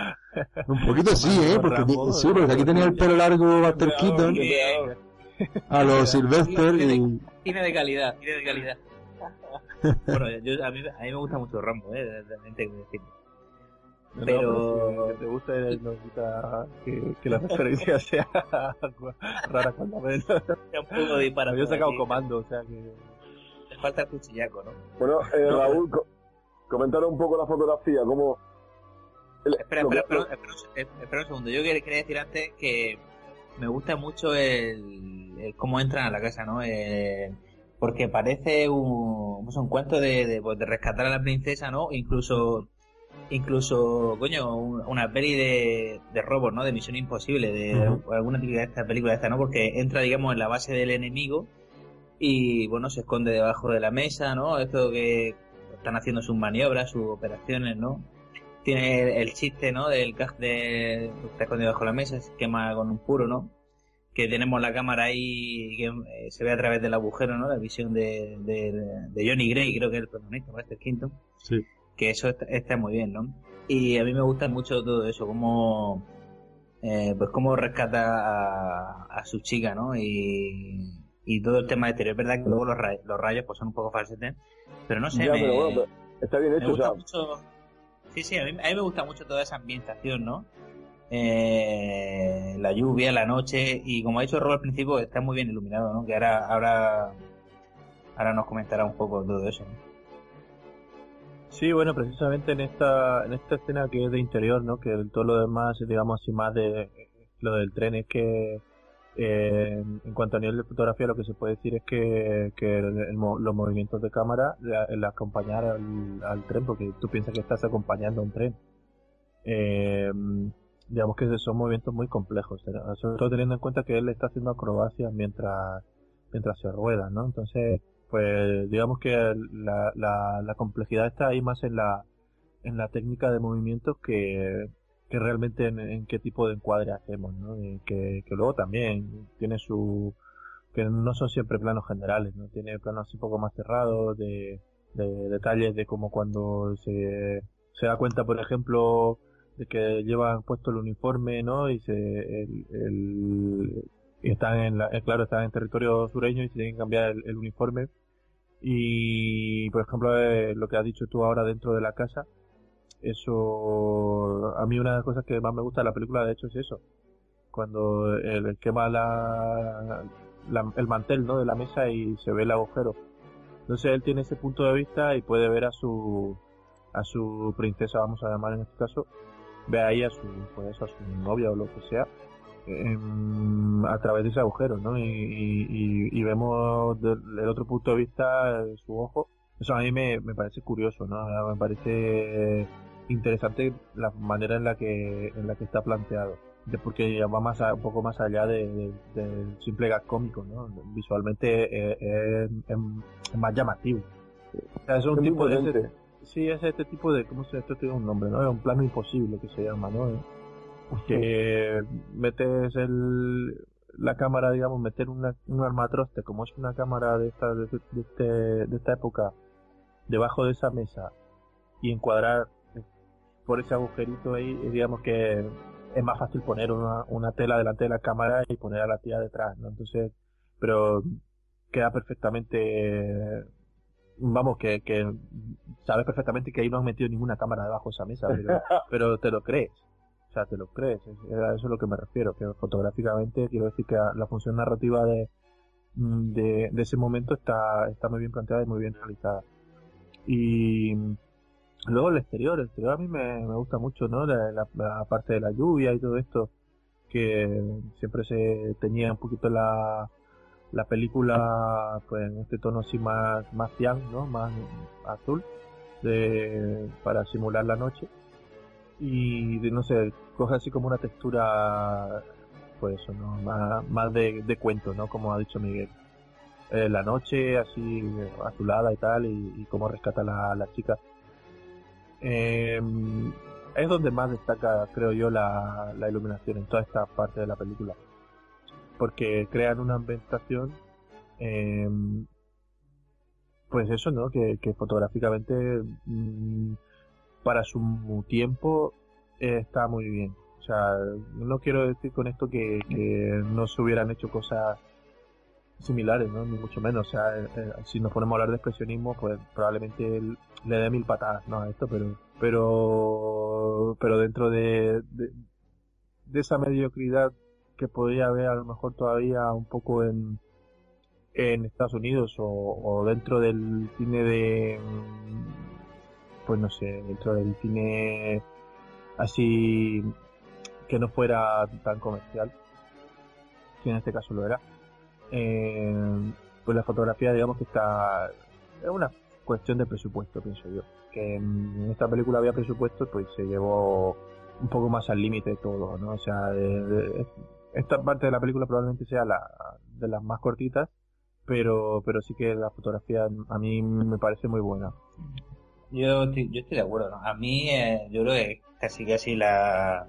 Un poquito sí, ¿eh? Porque, Rambo, sí, porque aquí tenía el pelo largo Buster Keaton a los Sylvester y... Cine de calidad, cine de calidad. bueno, yo, a, mí, a mí me gusta mucho Rambo, ¿eh? Realmente, que decirlo. No, no, Pero... si te gusta, nos gusta que, que la referencia sea rara cuando. Sea un poco disparate. Había sacado aquí. comando, o sea que. Le falta el cuchillaco, ¿no? Bueno, eh, Raúl, co- comentar un poco la fotografía, cómo... el- Espera, que- espera, espera, un- eh, espera un segundo. Yo quería quería decir antes que me gusta mucho el, el cómo entran a la casa, ¿no? Eh, porque parece un, un cuento de, de, pues, de rescatar a la princesa, ¿no? Incluso, incluso, coño, un- una peli de, de robos, ¿no? De Misión Imposible, de alguna típica de esta película esta, ¿no? Porque entra, digamos, en la base del enemigo y, bueno, se esconde debajo de la mesa, ¿no? Esto que están haciendo sus maniobras, sus operaciones, ¿no? Tiene el, el chiste, ¿no? Del gag de que está escondido bajo la mesa, se quema con un puro, ¿no? Que tenemos la cámara ahí que eh, se ve a través del agujero, ¿no? La visión de, de, de Johnny Gray, creo que es el protagonista, Buster Keaton. Sí. Que eso está, está muy bien, ¿no? Y a mí me gusta mucho todo eso, cómo, eh, pues cómo rescata a, a su chica, ¿no? Y, y todo el tema de exterior. Es verdad que luego los, ra- los rayos pues son un poco falsetes, pero no sé, Ya, me, pero bueno, pero está bien me hecho, o gusta sea, mucho. Sí, sí, a mí, a mí me gusta mucho toda esa ambientación, ¿no? Eh, la lluvia, la noche, y como ha dicho Rob al principio, está muy bien iluminado, ¿no? Que ahora, ahora, ahora nos comentará un poco todo eso. Sí, bueno, precisamente en esta en esta escena que es de interior, ¿no? Que todo lo demás, digamos así, más de lo del tren es que eh, en cuanto a nivel de fotografía lo que se puede decir es que, el- el los movimientos de cámara el acompañar al, al tren porque tú piensas que estás acompañando a un tren. Eh, digamos que son movimientos muy complejos sobre todo teniendo en cuenta que él está haciendo acrobacias mientras mientras se rueda no entonces pues digamos que la, la, la complejidad está ahí más en la, en la técnica de movimientos que, que realmente en, qué tipo de encuadre hacemos, ¿no? que, que luego también tiene su, que no son siempre planos generales, ¿no? Tiene planos un poco más cerrados, de, de detalles de como cuando se, se da cuenta, por ejemplo, de que llevan puesto el uniforme, ¿no? Y se, el y están en la, eh, claro, están en territorio sureño y se tienen que cambiar el, uniforme. Y, por ejemplo, eh, lo que has dicho tú ahora dentro de la casa, eso, a mí una de las cosas que más me gusta de la película, de hecho, es eso. Cuando el, quema la, el mantel ¿no? de la mesa y se ve el agujero. Entonces él tiene ese punto de vista y puede ver a su a su princesa, vamos a llamar en este caso, ve ahí a su pues a su novia o lo que sea a través de ese agujero, ¿no? Y, y, vemos del, otro punto de vista su ojo. Eso a mí me, me parece curioso, ¿no? Me parece interesante la manera en la que en la que está planteado porque va más un poco más allá de, del simple gas cómico, ¿no? Visualmente eh, es, más llamativo. es un tipo de sí, es este tipo de, ¿cómo se esto tiene un nombre, ¿no? Es un plano imposible que se llama, ¿no? Que metes el, la cámara, digamos, meter una, un armatroste, como es una cámara de esta, de, este, de esta época, debajo de esa mesa y encuadrar por ese agujerito ahí, digamos que es más fácil poner una, una tela delante de la cámara y poner a la tía detrás, ¿no? Entonces, pero queda perfectamente, vamos, que, que sabes perfectamente que ahí no han metido ninguna cámara debajo de esa mesa, pero, pero te lo crees. O sea, te lo crees, a eso es lo que me refiero, que fotográficamente quiero decir que la función narrativa de, de, de ese momento está, está muy bien planteada y muy bien realizada. Y, Luego el exterior, el exterior a mí me, gusta mucho, ¿no? La, parte de la lluvia y todo esto, que siempre se tenía un poquito la, la película, pues en este tono así más, más ¿no? Más azul, de, para simular la noche. Y no sé, coge así como una textura, pues eso, ¿no? Más, más de, de cuento, ¿no? Como ha dicho Miguel. Eh, la noche así azulada y tal, y, y cómo rescata la, la chica eh, es donde más destaca, creo yo, la, iluminación en toda esta parte de la película. Porque crean una ambientación, eh, pues eso, ¿no? Que, fotográficamente, mm, para su tiempo, está muy bien. O sea, no quiero decir con esto que, que no se hubieran hecho cosas similares, ¿no? Ni mucho menos. O sea, eh, eh, si nos ponemos a hablar de expresionismo, pues probablemente le dé mil patadas, ¿no? A esto, pero, pero, pero dentro de, de, esa mediocridad que podría haber a lo mejor todavía un poco en, en Estados Unidos o, o dentro del cine de, pues no sé, dentro del cine así que no fuera tan comercial, que en este caso lo era eh, pues la fotografía digamos que está es una cuestión de presupuesto pienso yo. Que en esta película había presupuesto pues se llevó un poco más al límite todo no o sea esta parte de la película probablemente sea la de las más cortitas pero pero sí que la fotografía a mí me parece muy buena. Yo estoy, yo estoy de acuerdo ¿no? a mí eh, yo creo que casi casi la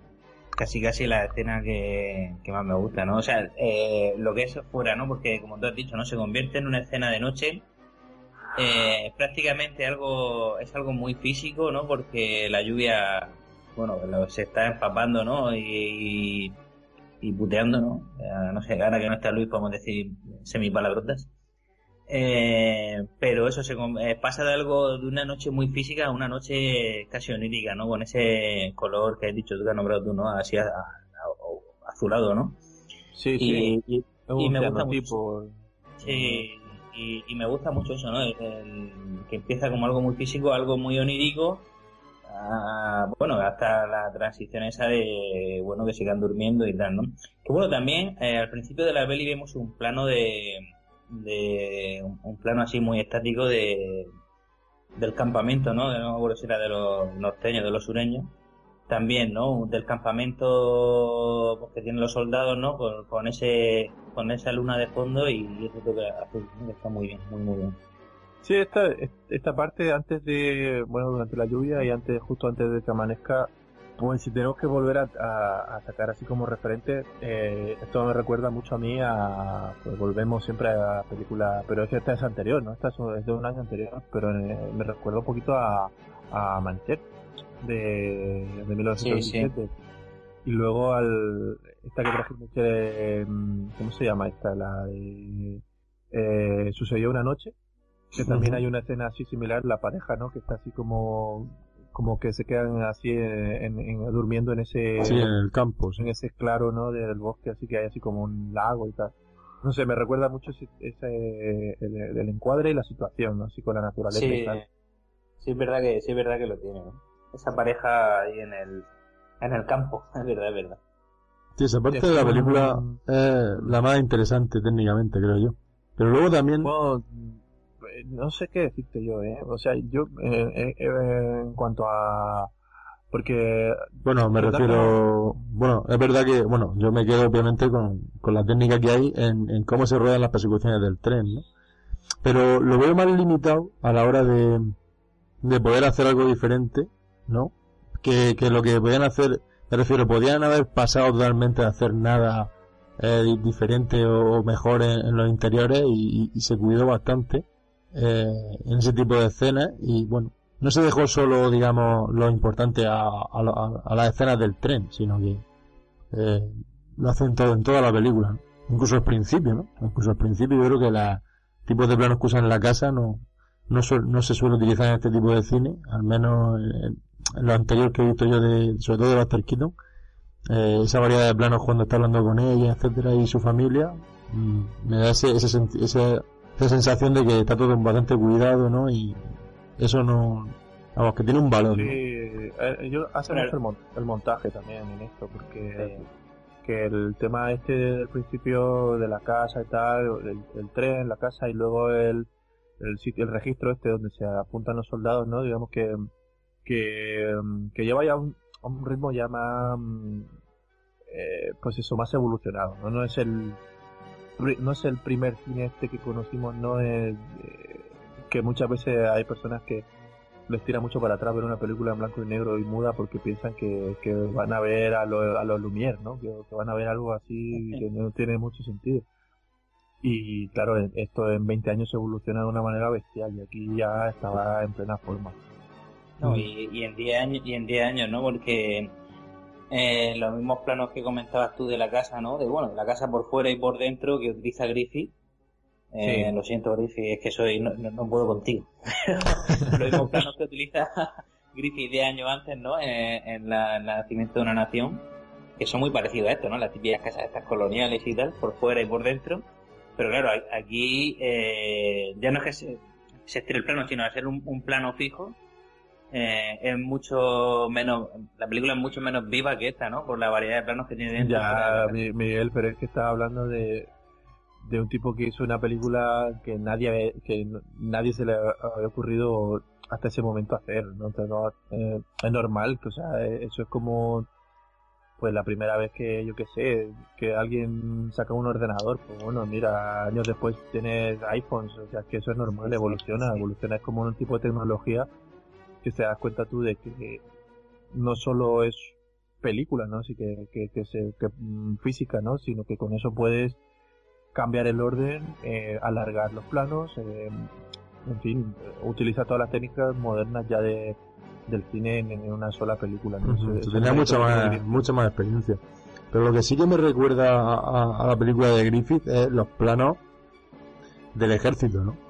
casi casi la escena que, más me gusta, ¿no? O sea, eh, lo que es fuera, ¿no? Porque como tú has dicho, ¿no? Se convierte en una escena de noche. Eh, prácticamente algo, es algo muy físico, ¿no? Porque la lluvia, bueno, se está empapando, ¿no? Y, y, puteando, ¿no? Eh, no sé, ahora que no está Luis podemos decir semipalabrotas. Eh, pero eso se eh, pasa de algo de una noche muy física a una noche casi onírica, ¿no? Con ese color que has dicho tú, que has nombrado tú, ¿no? Así azulado, ¿no? Sí, sí. Y, me gusta mucho. Sí, y, me gusta mucho eso, ¿no? que empieza como algo muy físico, algo muy onírico. bueno, hasta la transición esa de, bueno, que sigan durmiendo y tal, ¿no? Que bueno, también eh, al principio de la peli vemos un plano de de un, plano así muy estático de del campamento, ¿no? De, no me de los norteños, de los sureños, también, ¿no? Del campamento pues, que tienen los soldados, ¿no? Con, ese con esa luna de fondo y eso que está muy bien, muy muy bien. Sí, esta, esta parte antes de, bueno, durante la lluvia y antes, justo antes de que amanezca, pues si tenemos que volver a, sacar así como referente, eh, esto me recuerda mucho a mí a, pues volvemos siempre a películas, pero es que esta es anterior, ¿no? Esta es de un año anterior, pero eh, me recuerda un poquito a, a Amanecer de, de 1917. Y luego al, esta que trajimos mm, ¿cómo se llama esta? La de, eh, sucedió una noche, que también hay una escena así similar, la pareja, ¿no? Que está así como como que se quedan así en, durmiendo en ese en el campo en ese claro no del bosque así que hay así como un lago y tal no sé me recuerda mucho ese, el, encuadre y la situación ¿no? así con la naturaleza sí, y tal. sí es verdad que sí es verdad que lo tiene ¿no? esa pareja ahí en el en el campo es verdad es verdad sí esa parte de la película es la más interesante técnicamente creo yo pero luego también no sé qué decirte yo, ¿eh? O sea, yo, eh, eh, eh, en cuanto a... Porque... Bueno, me refiero... Bueno, es verdad que, bueno, yo me quedo obviamente con, con la técnica que hay en, en cómo se ruedan las persecuciones del tren, ¿no? Pero lo veo más limitado a la hora de, de poder hacer algo diferente, ¿no? Que, que lo que podían hacer, me refiero, podían haber pasado totalmente a hacer nada eh, diferente o mejor en, los interiores y, y, se cuidó bastante eh, en ese tipo de escenas y bueno, no se dejó solo, digamos, lo importante a, a, las escenas del tren, sino que eh, lo hacen todo en toda la película, incluso al principio, ¿no? Incluso al principio yo creo que los tipos de planos que usan en la casa no, no, no se suele utilizar en este tipo de cine, al menos en, lo anterior que he visto yo de, sobre todo de Buster Keaton, eh, esa variedad de planos cuando está hablando con ella, etcétera, y su familia, mm, me da ese, ese, ese esa sensación de que está todo bastante cuidado, ¿no? Y eso no, vamos, que tiene un valor. Sí, eh, yo hace mucho el, montaje también en esto, porque que el tema este del principio de la casa y tal, el, tren, la casa y luego el, el sitio, el registro este donde se apuntan los soldados, ¿no? Digamos que, que, que lleva ya un, un ritmo ya más, eh, pues eso, más evolucionado, ¿no? No es el, no es el primer cine este que conocimos, no es eh, que muchas veces hay personas que les tira mucho para atrás ver una película en blanco y negro y muda porque piensan que, que van a ver a los a los Lumière, ¿no? Que, van a ver algo así que no tiene mucho sentido. Y claro, esto en 20 años se evoluciona de una manera bestial y aquí ya estaba en plena forma. No, y, y en 10 años, y en 10 años, ¿no? Porque eh, los mismos planos que comentabas tú de la casa, ¿no? De bueno, de la casa por fuera y por dentro que utiliza Griffith. Eh, Lo siento, Griffith, es que soy no, no, puedo contigo. los mismos planos que utiliza Griffith de años antes, ¿no? Eh, en, la, el nacimiento de una nación, que son muy parecidos a esto, ¿no? Las típicas casas estas coloniales y tal, por fuera y por dentro. Pero claro, aquí eh, ya no es que se, se estire el plano, sino hacer un, un plano fijo eh, es mucho menos, la película es mucho menos viva que esta, ¿no? Por la variedad de planos que tiene dentro. Ya, Miguel, pero es que estaba hablando de, de un tipo que hizo una película que nadie, que nadie se le había ocurrido hasta ese momento hacer, ¿no? Entonces, no, eh, es normal, que, o sea, eso es como, pues la primera vez que, yo que sé, que alguien saca un ordenador, pues bueno, mira, años después tienes iPhones, o sea, que eso es normal, evoluciona, evoluciona, es como un tipo de tecnología que te das cuenta tú de que no solo es película, ¿no? Así que, que, que, se, que mm, física, ¿no? Sino que con eso puedes cambiar el orden, eh, alargar los planos, eh, en fin, utiliza todas las técnicas modernas ya de, del cine en, una sola película. ¿no? tenía mucha más, mucha más experiencia. Pero lo que sí que me recuerda a, a, la película de Griffith es los planos del ejército, ¿no?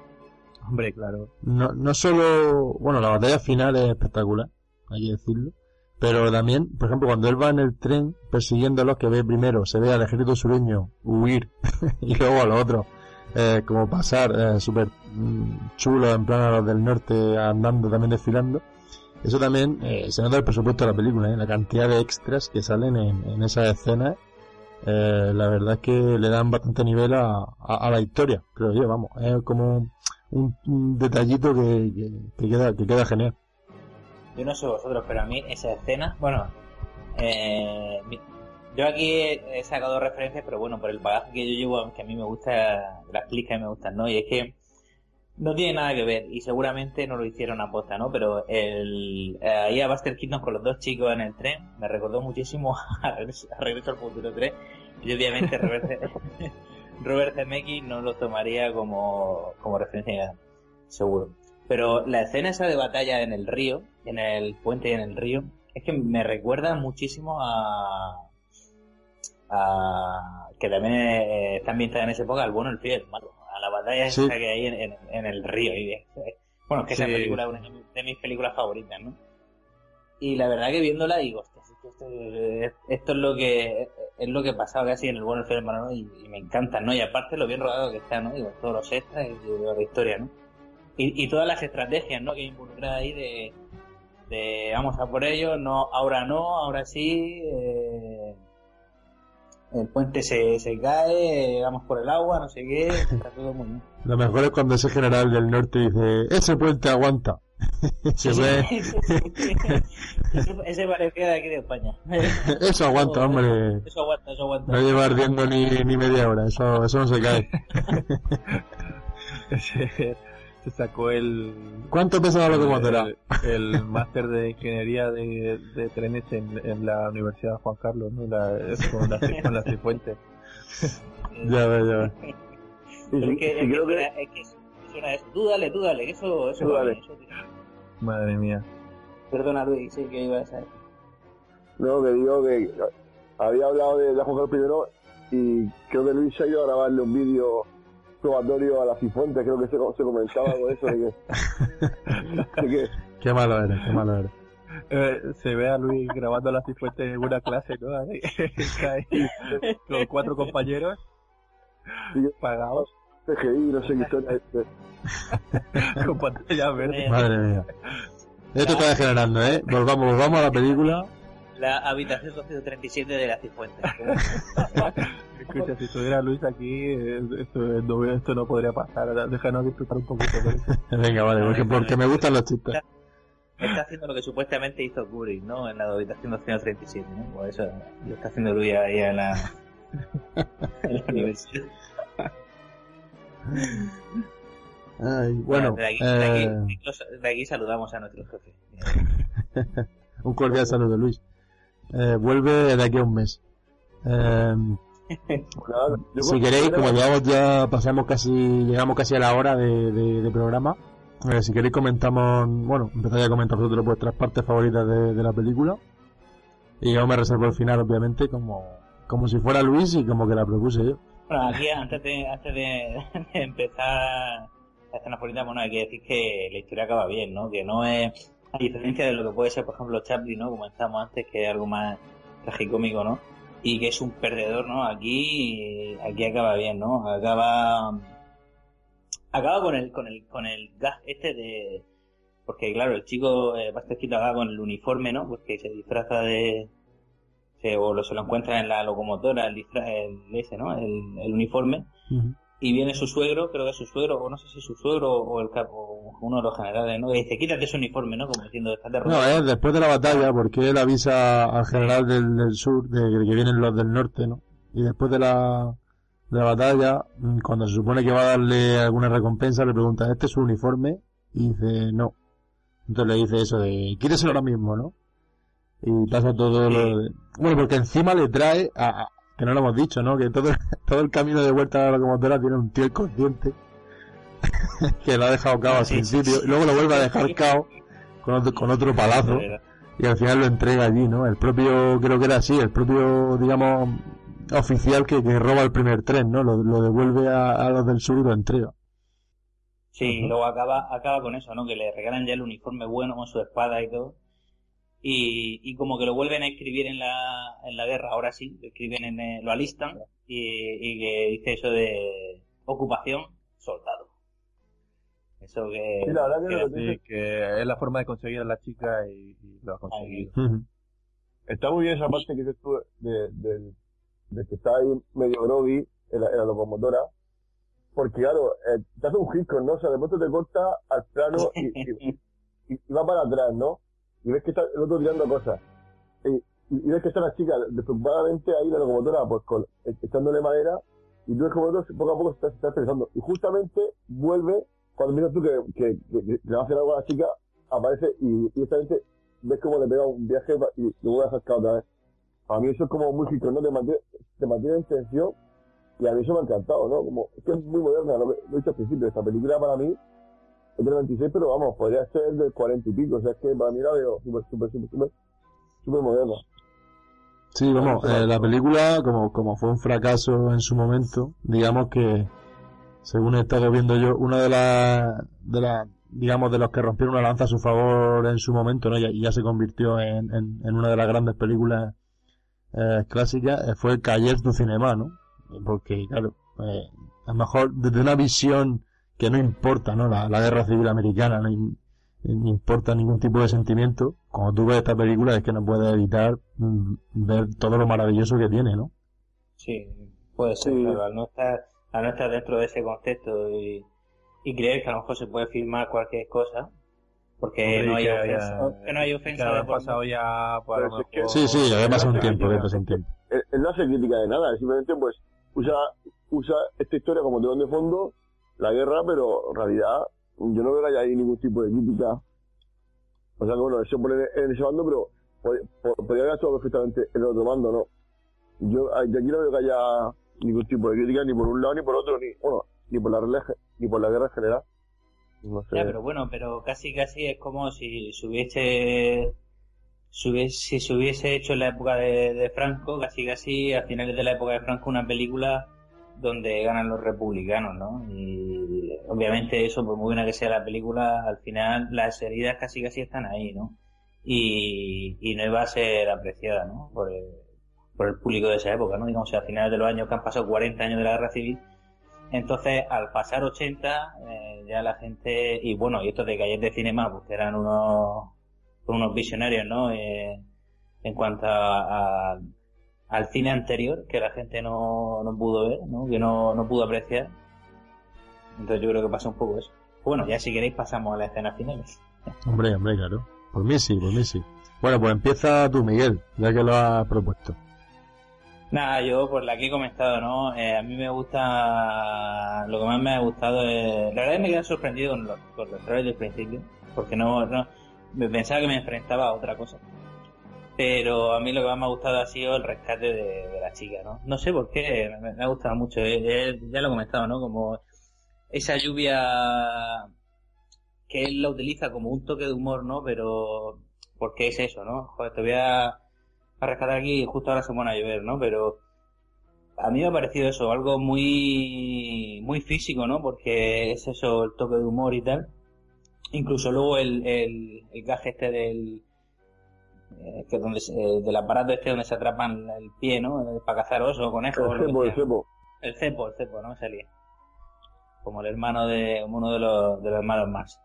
Hombre, claro. No, no solo, bueno, la batalla final es espectacular, hay que decirlo. Pero también, por ejemplo, cuando él va en el tren persiguiéndolos, que ve primero, se ve al ejército sureño huir y luego a los otros, eh, como pasar, eh, súper mm, chulo, en plan a los del norte andando, también desfilando. Eso también eh, se nota el presupuesto de la película, ¿eh? la cantidad de extras que salen en, en esas escenas. La verdad es que le dan bastante nivel a, a, a la historia, creo yo, vamos. Es como un, detallito que, que, queda, que queda genial. Yo no sé vosotros, pero a mí esa escena, bueno, Eh, yo aquí he, sacado referencias, pero bueno, por el bagaje que yo llevo, que a mí me gusta, las pelis que a me gustan, ¿no? Y es que no tiene nada que ver, y seguramente no lo hicieron a posta, ¿no? Pero el, ahí a Buster Keaton con los dos chicos en el tren me recordó muchísimo a Regreso, al Futuro 3, y obviamente Robert, Zemeckis no lo tomaría como, como referencia, seguro. Pero la escena esa de batalla en el río, en el puente y en el río, es que me recuerda muchísimo a, que también eh, está ambientada en esa época al bueno, el frío el malo, a la batalla esa que hay en, el río. Y, bueno, es que esa película es una de mis películas favoritas, ¿no? Y la verdad que viéndola digo, esto, esto, es lo que es lo que pasaba casi en el bueno, el malo, y, me encanta, ¿no? Y aparte lo bien rodado que está, ¿no? Digo, todos los extras y, la historia, ¿no? Y, y, todas las estrategias, ¿no? Que involucra ahí de, de vamos a por ello, no, ahora no, ahora sí, eh, el puente se, se cae, vamos por el agua, no sé qué, está todo muy bien. Lo mejor es cuando ese general del norte dice, ese puente aguanta. se ve... ese, parecía de aquí de España. eso aguanta, hombre. Eso aguanta, eso aguanta. No lleva ardiendo ni, ni media hora, eso, eso no se cae sacó el... ¿Cuánto pesa la locomotora? El, el máster de ingeniería de, de trenes en, en, la Universidad Juan Carlos, ¿no? La, con, la, con la Cifuentes. ya ve, ya ve. Es que, es, que, es que suena eso. Tú dale, tú dale, eso, eso, dale. eso Madre mía. Perdona Luis, sí que iba a ser. No, que digo que había hablado de, de Juan Carlos primero y creo que Luis ha ido a grabarle un vídeo probatorio a la Cifuentes, creo que se, se comentaba con eso de que, Qué malo eres, qué malo eres. Eh, se ve a Luis grabando a la Cifuentes en una clase, ¿no? Está ahí, con cuatro compañeros pagados. CGI, no sé qué historia con pantalla verde. Madre mía. Esto está degenerando, ¿eh? Volvamos, volvamos a la película. La habitación 237 de la Cifuentes. Escucha, si estuviera Luis aquí, eh, esto, no, esto no podría pasar. Déjanos disfrutar un poquito. Venga, vale, porque, porque me gustan los chistes. Está haciendo lo que supuestamente hizo Kubrick, ¿no? En la habitación 237, ¿no? Por eso lo está haciendo Luis ahí en la, en la universidad. Ay, bueno, de aquí, de, aquí, de aquí, saludamos a nuestro jefe. un cordial saludo, Luis. Eh, vuelve de aquí a un mes. Eh, si queréis, como llegamos ya, pasamos casi, llegamos casi a la hora de, de, programa. Eh, si queréis comentamos, bueno, empezáis a comentar vosotros vuestras partes favoritas de, de, la película. Y yo me reservo el final, obviamente, como, como si fuera Luis y como que la propuse yo. Bueno, aquí antes de, antes de, empezar la escena bueno, hay que decir que la historia acaba bien, ¿no? Que no es, a diferencia de lo que puede ser, por ejemplo, Chaplin, ¿no? Como estábamos antes, que es algo más tragicómico, ¿no? y que es un perdedor, ¿no? Aquí, aquí acaba bien, ¿no? Acaba, acaba con el, con el, con el gas este de, porque claro, el chico eh, acaba con el uniforme, ¿no? Porque se disfraza de, o lo, se lo encuentra en la locomotora, el el, ese, ¿no? El, el uniforme y viene su suegro, creo que es su suegro, o no sé si su suegro o el capo, uno de los generales, ¿no? Y dice, quítate ese uniforme, ¿no? Como diciendo, estás de No, es después de la batalla, porque él avisa al general del, sur de, que vienen los del norte, ¿no? Y después de la, de la batalla, mm, cuando se supone que va a darle alguna recompensa, le pregunta, ¿este es su uniforme? Y dice, no. Entonces le dice eso de, quíteselo ahora mismo, ¿no? Y pasa todo lo de... Bueno, porque encima le trae a, que no lo hemos dicho, ¿no? Que todo, todo el camino de vuelta a la locomotora tiene un tío inconsciente que lo ha dejado cao al principio y luego lo vuelve a dejar cao con otro, con otro palazo y al final lo entrega allí, ¿no? El propio, creo que era así, el propio, digamos, oficial que, que roba el primer tren, ¿no? Lo, lo devuelve a, los del sur y lo entrega. Sí, y luego acaba, acaba con eso, ¿no? Que le regalan ya el uniforme bueno con su espada y todo y, y como que lo vuelven a escribir en la, en la guerra, ahora sí, lo escriben en, eh, lo alistan y, y que dice eso de ocupación, soldado. Eso que, sí, la verdad que, que, es la forma de conseguir a la chica y, lo ha conseguido. Está muy bien esa parte que dices tú de, de, de, que está ahí medio groggy en la, en la locomotora, porque claro, eh, te hace un hit ¿no? O sea, de pronto te corta al plano y, y, y, va para atrás, ¿no? Y ves que está el otro tirando cosas. Y, y, ves que está la chica despreocupadamente ahí la locomotora, pues con, echándole madera, y tú ves como poco a poco se está, está expresando. Y justamente vuelve, cuando miras tú que, que, le va a hacer algo a la chica, aparece y directamente ves como le pega un viaje y le vuelve a sacar otra vez. A mí eso es como muy ¿no? te mantiene, te mantiene en tensión y a mí eso me ha encantado, ¿no? Como, es que es muy moderna, lo, he dicho al principio, esta película para mí es del 26, pero vamos, podría ser del 40 y pico, o sea, es que para mí la veo súper, súper, súper, súper, súper moderna. Sí, vamos, eh, la película, como, como fue un fracaso en su momento, digamos que, según he estado viendo yo, una de las, de las, digamos, de los que rompieron una lanza a su favor en su momento, ¿no? Y ya, se convirtió en, en, una de las grandes películas eh, clásicas, eh, fue Cayer du Cinema, ¿no? Porque, claro, eh, a lo mejor desde una visión que no importa, ¿no? La, la guerra civil americana, no, no importa ningún tipo de sentimiento, cuando tú ves esta película es que no puedes evitar mm, ver todo lo maravilloso que tiene, ¿no? Sí, puede ser, pero al no estar, al no estar dentro de ese contexto y, y creer que a lo mejor se puede filmar cualquier cosa, porque no, hay ofensa, que no hay ofensa. pasado ya Sí, sí, ya pasado un tiempo, ya pasado un tiempo. Él, no hace crítica de nada, simplemente pues usa, usa esta historia como telón de fondo, la guerra, pero en realidad yo no veo que haya ahí ningún tipo de crítica. O sea que bueno, se pone en ese bando, pero podría haber actuado perfectamente en el otro bando, ¿no? Yo, aquí no veo que haya ningún tipo de crítica ni por un lado ni por otro, ni, bueno, ni por la ni por la guerra en general. No sé. Ya, pero bueno, pero casi casi es como si se hubiese, si se hubiese hecho en la época de, de Franco, casi casi a finales de la época de Franco una película donde ganan los republicanos, ¿no? Y obviamente eso, por muy buena que sea la película, al final las heridas casi casi están ahí, ¿no? Y, y no iba a ser apreciada, ¿no? Por el, por el público de esa época, ¿no? Digamos, a finales de los años que han pasado 40 años de la guerra civil, entonces al pasar 80, eh, ya la gente, y bueno, y estos de calles de cinema, pues que eran unos, unos visionarios, ¿no? Eh, en cuanto a al cine anterior que la gente no, no pudo ver, ¿no? que no, no pudo apreciar. Entonces yo creo que pasa un poco eso. Bueno, ya si queréis pasamos a las escenas finales. Hombre, hombre, claro. Por mí sí, por mí sí. Bueno, pues empieza tú, Miguel, ya que lo has propuesto. Nada, yo por la que he comentado, ¿no? Eh, a mí me gusta, lo que más me ha gustado es, la verdad es que me quedé sorprendido con los, con los del principio, porque no, no, pensaba que me enfrentaba a otra cosa pero a mí lo que más me ha gustado ha sido el rescate de, la chica, ¿no? No sé por qué, me, ha gustado mucho, eh, eh, ya lo he comentado, ¿no? Como esa lluvia que él la utiliza como un toque de humor, ¿no? Pero, porque es eso, ¿no? Joder, te voy a, a rescatar aquí y justo ahora se pone a llover, ¿no? Pero a mí me ha parecido eso, algo muy, muy físico, ¿no? Porque es eso, el toque de humor y tal. Incluso luego el, el, el gaje este del, eh, que donde eh, del aparato este donde se atrapan el pie, ¿no? Eh, para cazar oso, conejo. El cepo, el cepo. El cepo, el cepo, no me salía. Como el hermano de, uno de los, de los hermanos más.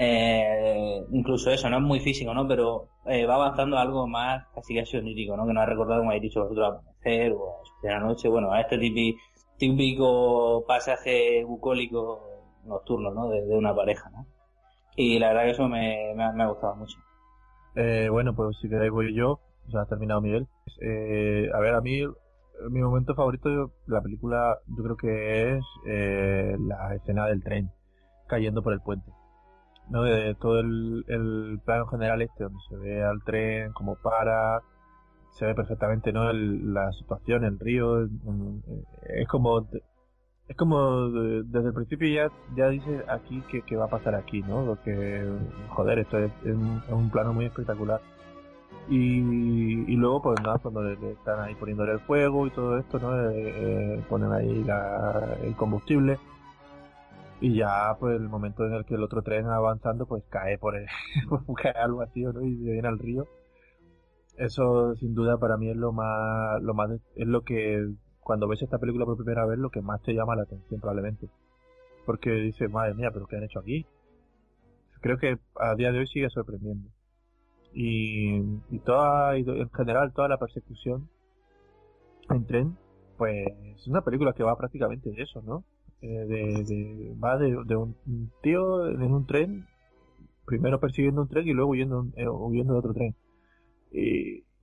Eh, incluso eso, no es muy físico, ¿no? Pero eh, va avanzando a algo más casi casi onírico, ¿no? Que nos ha recordado, como habéis dicho vosotros, amanecer o de la noche, bueno, a este típico, típico pasaje bucólico nocturno, ¿no? De, de, una pareja, ¿no? Y la verdad que eso me, me, me ha gustado mucho. Eh, bueno, pues si queréis voy yo. Ya ha terminado Miguel. Eh, a ver, a mí mi momento favorito de la película yo creo que es eh, la escena del tren cayendo por el puente. ¿no? De todo el, el plano general este donde se ve al tren como para se ve perfectamente no la situación el río es como es como desde el principio ya, ya dice aquí que, va a pasar aquí, ¿no? Lo que, joder, esto es, un, plano muy espectacular. Y, y luego, pues nada, cuando le, están ahí poniéndole el fuego y todo esto, ¿no? Eh, eh, ponen ahí el combustible. Y ya, pues el momento en el que el otro tren avanzando, pues cae por el, cae algo así, ¿no? Y se viene al río. Eso, sin duda, para mí es lo más, lo más, es lo que cuando ves esta película por primera vez, lo que más te llama la atención probablemente. Porque dices, madre mía, pero ¿qué han hecho aquí? Creo que a día de hoy sigue sorprendiendo. Y, y toda, en general, toda la persecución en tren, pues es una película que va prácticamente de eso, ¿no? Eh, de, va de, un tío en un tren, primero persiguiendo un tren y luego huyendo, eh, huyendo de otro tren.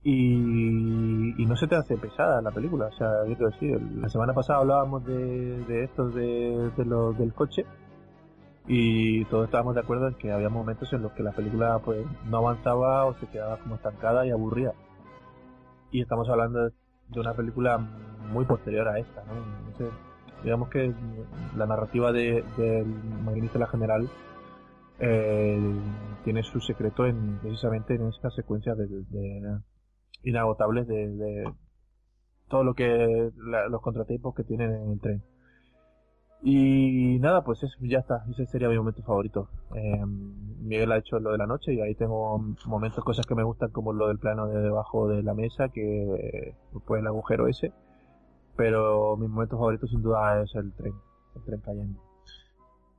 Y, no se te hace pesada la película. O sea, quiero decir, la semana pasada hablábamos de, de estos de, los del coche y todos estábamos de acuerdo en que había momentos en los que la película pues no avanzaba o se quedaba como estancada y aburrida. Y estamos hablando de una película muy posterior a esta, ¿no? digamos que la narrativa de, de la General eh, tiene su secreto en precisamente en esta secuencia de inagotables de, de, todo lo que los contratiempos que tienen en el tren. Y nada, pues eso, ya está, ese sería mi momento favorito. Eh, Miguel ha hecho lo de la noche y ahí tengo momentos, cosas que me gustan como lo del plano de debajo de la mesa, que pues el agujero ese. Pero mi momento favorito sin duda es el tren, el tren cayendo.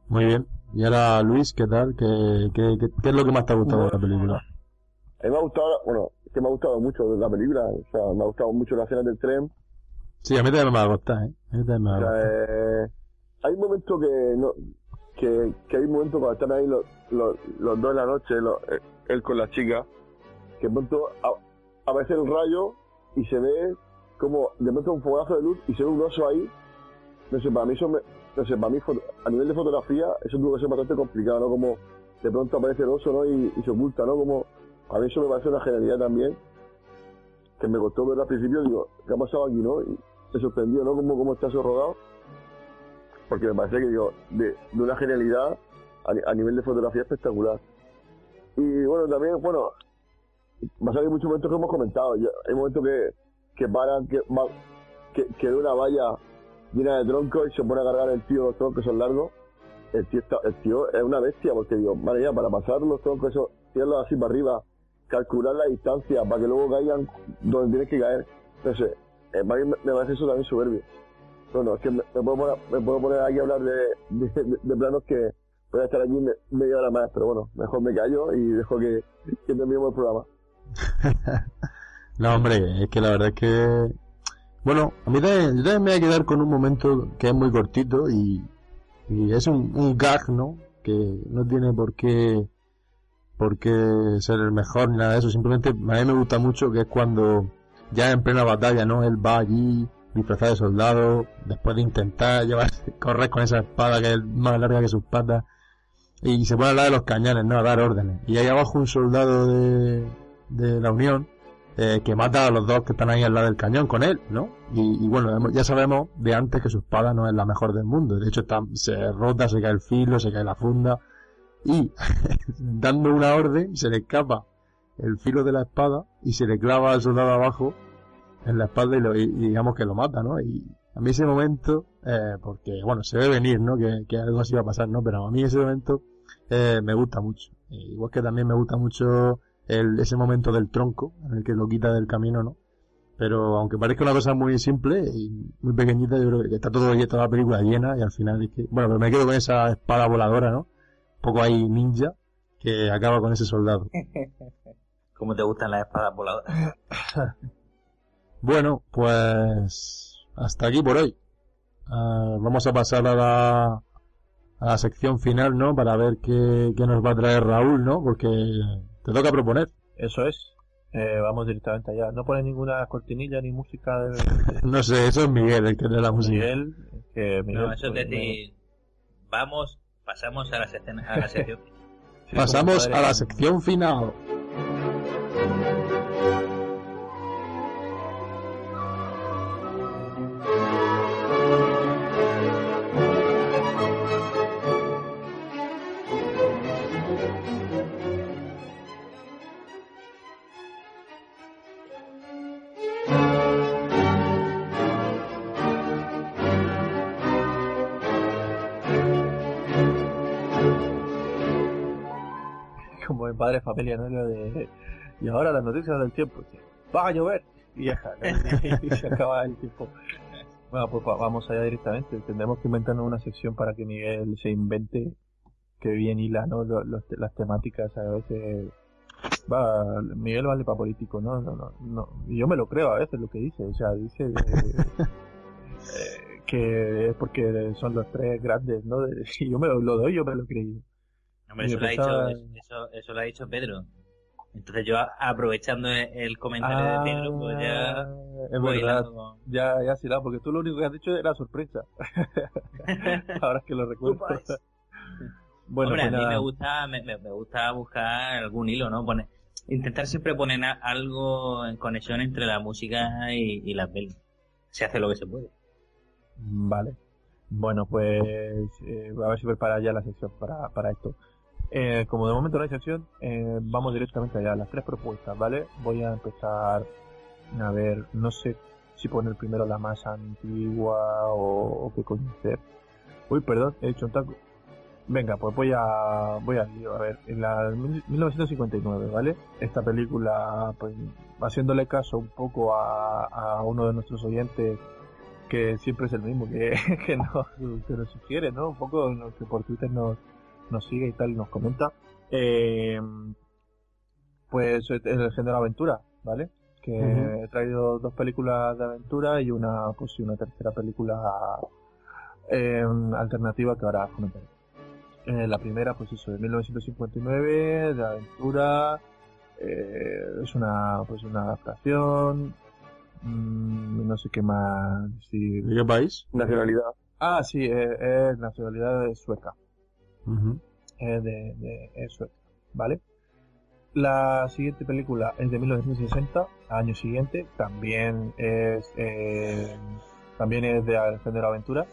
Muy bien. Y ahora Luis, ¿qué tal? ¿Qué, qué, qué, es lo que más te ha gustado de la película? A mí me ha gustado, bueno, que me ha gustado mucho la película, o sea, me ha gustado mucho la escena del tren. Sí, a mí también me ha gustado, ¿eh? A mí también me ha gustado. Eh, hay un momento que no, que, que hay un momento cuando están ahí los, los, los dos en la noche, eh, él con la chica, que de pronto aparece el rayo y se ve como de pronto un fogazo de luz y se ve un oso ahí. No sé, para mí eso me, no sé, para mí a nivel de fotografía eso tuvo que ser bastante complicado, ¿no? Como de pronto aparece el oso, ¿no? Y, se oculta, ¿no? Como a mí eso me parece una genialidad también, que me costó ver al principio, digo, ¿qué ha pasado aquí, no? Y me sorprendió, ¿no? Como cómo está eso rodado porque me parece que digo, de, una genialidad a, nivel de fotografía espectacular. Y bueno, también, bueno, va a salir muchos momentos que hemos comentado. hay momentos que, que paran, que, que, que de una valla llena de troncos y se pone a cargar el tío los troncos son largos. El tío, está, el tío es una bestia porque digo, madre mía, para pasar los troncos, eso, tirarlos así para arriba, calcular la distancia para que luego caigan donde tienes que caer. Entonces, eh, me, me parece eso también soberbio. Bueno, es que me, puedo, poner, me puedo poner aquí a hablar de, de, planos que voy a estar aquí media hora más, pero bueno, mejor me callo y dejo que, que terminemos el programa. no, hombre, es que la verdad es que... Bueno, a mí también, yo también me voy a quedar con un momento que es muy cortito y, y es un, un gag, ¿no? Que no tiene por qué por qué ser el mejor ni nada de eso, simplemente a mí me gusta mucho que es cuando ya en plena batalla, ¿no? Él va allí disfrazado de soldado, después de intentar llevar, correr con esa espada que es más larga que sus patas, y se pone a hablar de los cañones, ¿no? A dar órdenes. Y hay abajo un soldado de, de la Unión, eh, que mata a los dos que están ahí al lado del cañón con él, ¿no? Y, bueno, ya sabemos de antes que su espada no es la mejor del mundo. De hecho, se rota, se cae el filo, se cae la funda. Y dando una orden, se le escapa el filo de la espada y se le clava al soldado abajo en la espalda y, lo, digamos que lo mata, ¿no? Y a mí ese momento, eh, porque bueno, se ve venir, ¿no? Que, que, algo así va a pasar, ¿no? Pero a mí ese momento eh, me gusta mucho. igual que también me gusta mucho el, ese momento del tronco, en el que lo quita del camino, ¿no? Pero aunque parezca una cosa muy simple y muy pequeñita, yo creo que está todo toda la película llena y al final es que, bueno, pero me quedo con esa espada voladora, ¿no? Un poco ahí ninja que acaba con ese soldado. ¿Cómo te gustan las espadas voladoras? Bueno, pues hasta aquí por hoy. Uh, vamos a pasar a la, a la sección final, ¿no? Para ver qué, qué, nos va a traer Raúl, ¿no? Porque te toca proponer. Eso es. Eh, vamos directamente allá. ¿No pone ninguna cortinilla ni música? De... no sé, eso es Miguel el que tiene la música. Miguel, que Miguel no, eso es decir, vamos, pasamos a la, sección, a la sección. pasamos a la sección final. Padre familia, ¿no? de, y ahora las noticias del tiempo, va a llover y y se acaba el tiempo. Bueno, pues vamos allá directamente. Tendremos que inventarnos una sección para que Miguel se invente que bien hila, ¿no? las temáticas a veces. Va, Miguel vale para político, ¿no? No, no, no. Y yo me lo creo a veces lo que dice. O sea, dice eh, que es porque son los tres grandes, ¿no? y yo me lo, doy, yo me lo he eso, lo ha dicho, eso, eso, lo ha dicho Pedro. Entonces yo aprovechando el comentario de Pedro, pues ya... Ah, Es verdad, ya, ya sí, porque tú lo único que has dicho era sorpresa. Ahora es que lo recuerdo. Bueno, Hombre, a mí me gusta, me, me, gusta buscar algún hilo, ¿no? Poner, intentar siempre poner algo en conexión entre la música y, y la peli. Se hace lo que se puede. Vale. Bueno, pues eh, a ver si prepara ya la sección para, para esto. Eh, como de momento no hay sección, eh, vamos directamente allá, las tres propuestas, ¿vale? Voy a empezar a ver, no sé si poner primero la más antigua o, qué coño. Uy, perdón, he dicho un taco. Venga, pues voy a voy lío. A ver, en la 1959, ¿vale? Esta película, pues, haciéndole caso un poco a, a uno de nuestros oyentes que siempre es el mismo, que, que, nos, que nos sugiere, ¿no? Un poco que por Twitter nos, nos sigue y tal y nos comenta. Eh, pues es el género aventura, ¿vale? Que he traído dos películas de aventura y una, pues una tercera película eh, alternativa que ahora comentaré. Eh, la primera, pues eso, de 1959, de aventura, eh, es una, pues una adaptación, mmm, no sé qué más decir. ¿De qué país? Nacionalidad. Ah, sí, es nacionalidad sueca. Eh, de, de sueca, ¿vale? La siguiente película es de 1960, año siguiente, también es eh, también es de género aventura,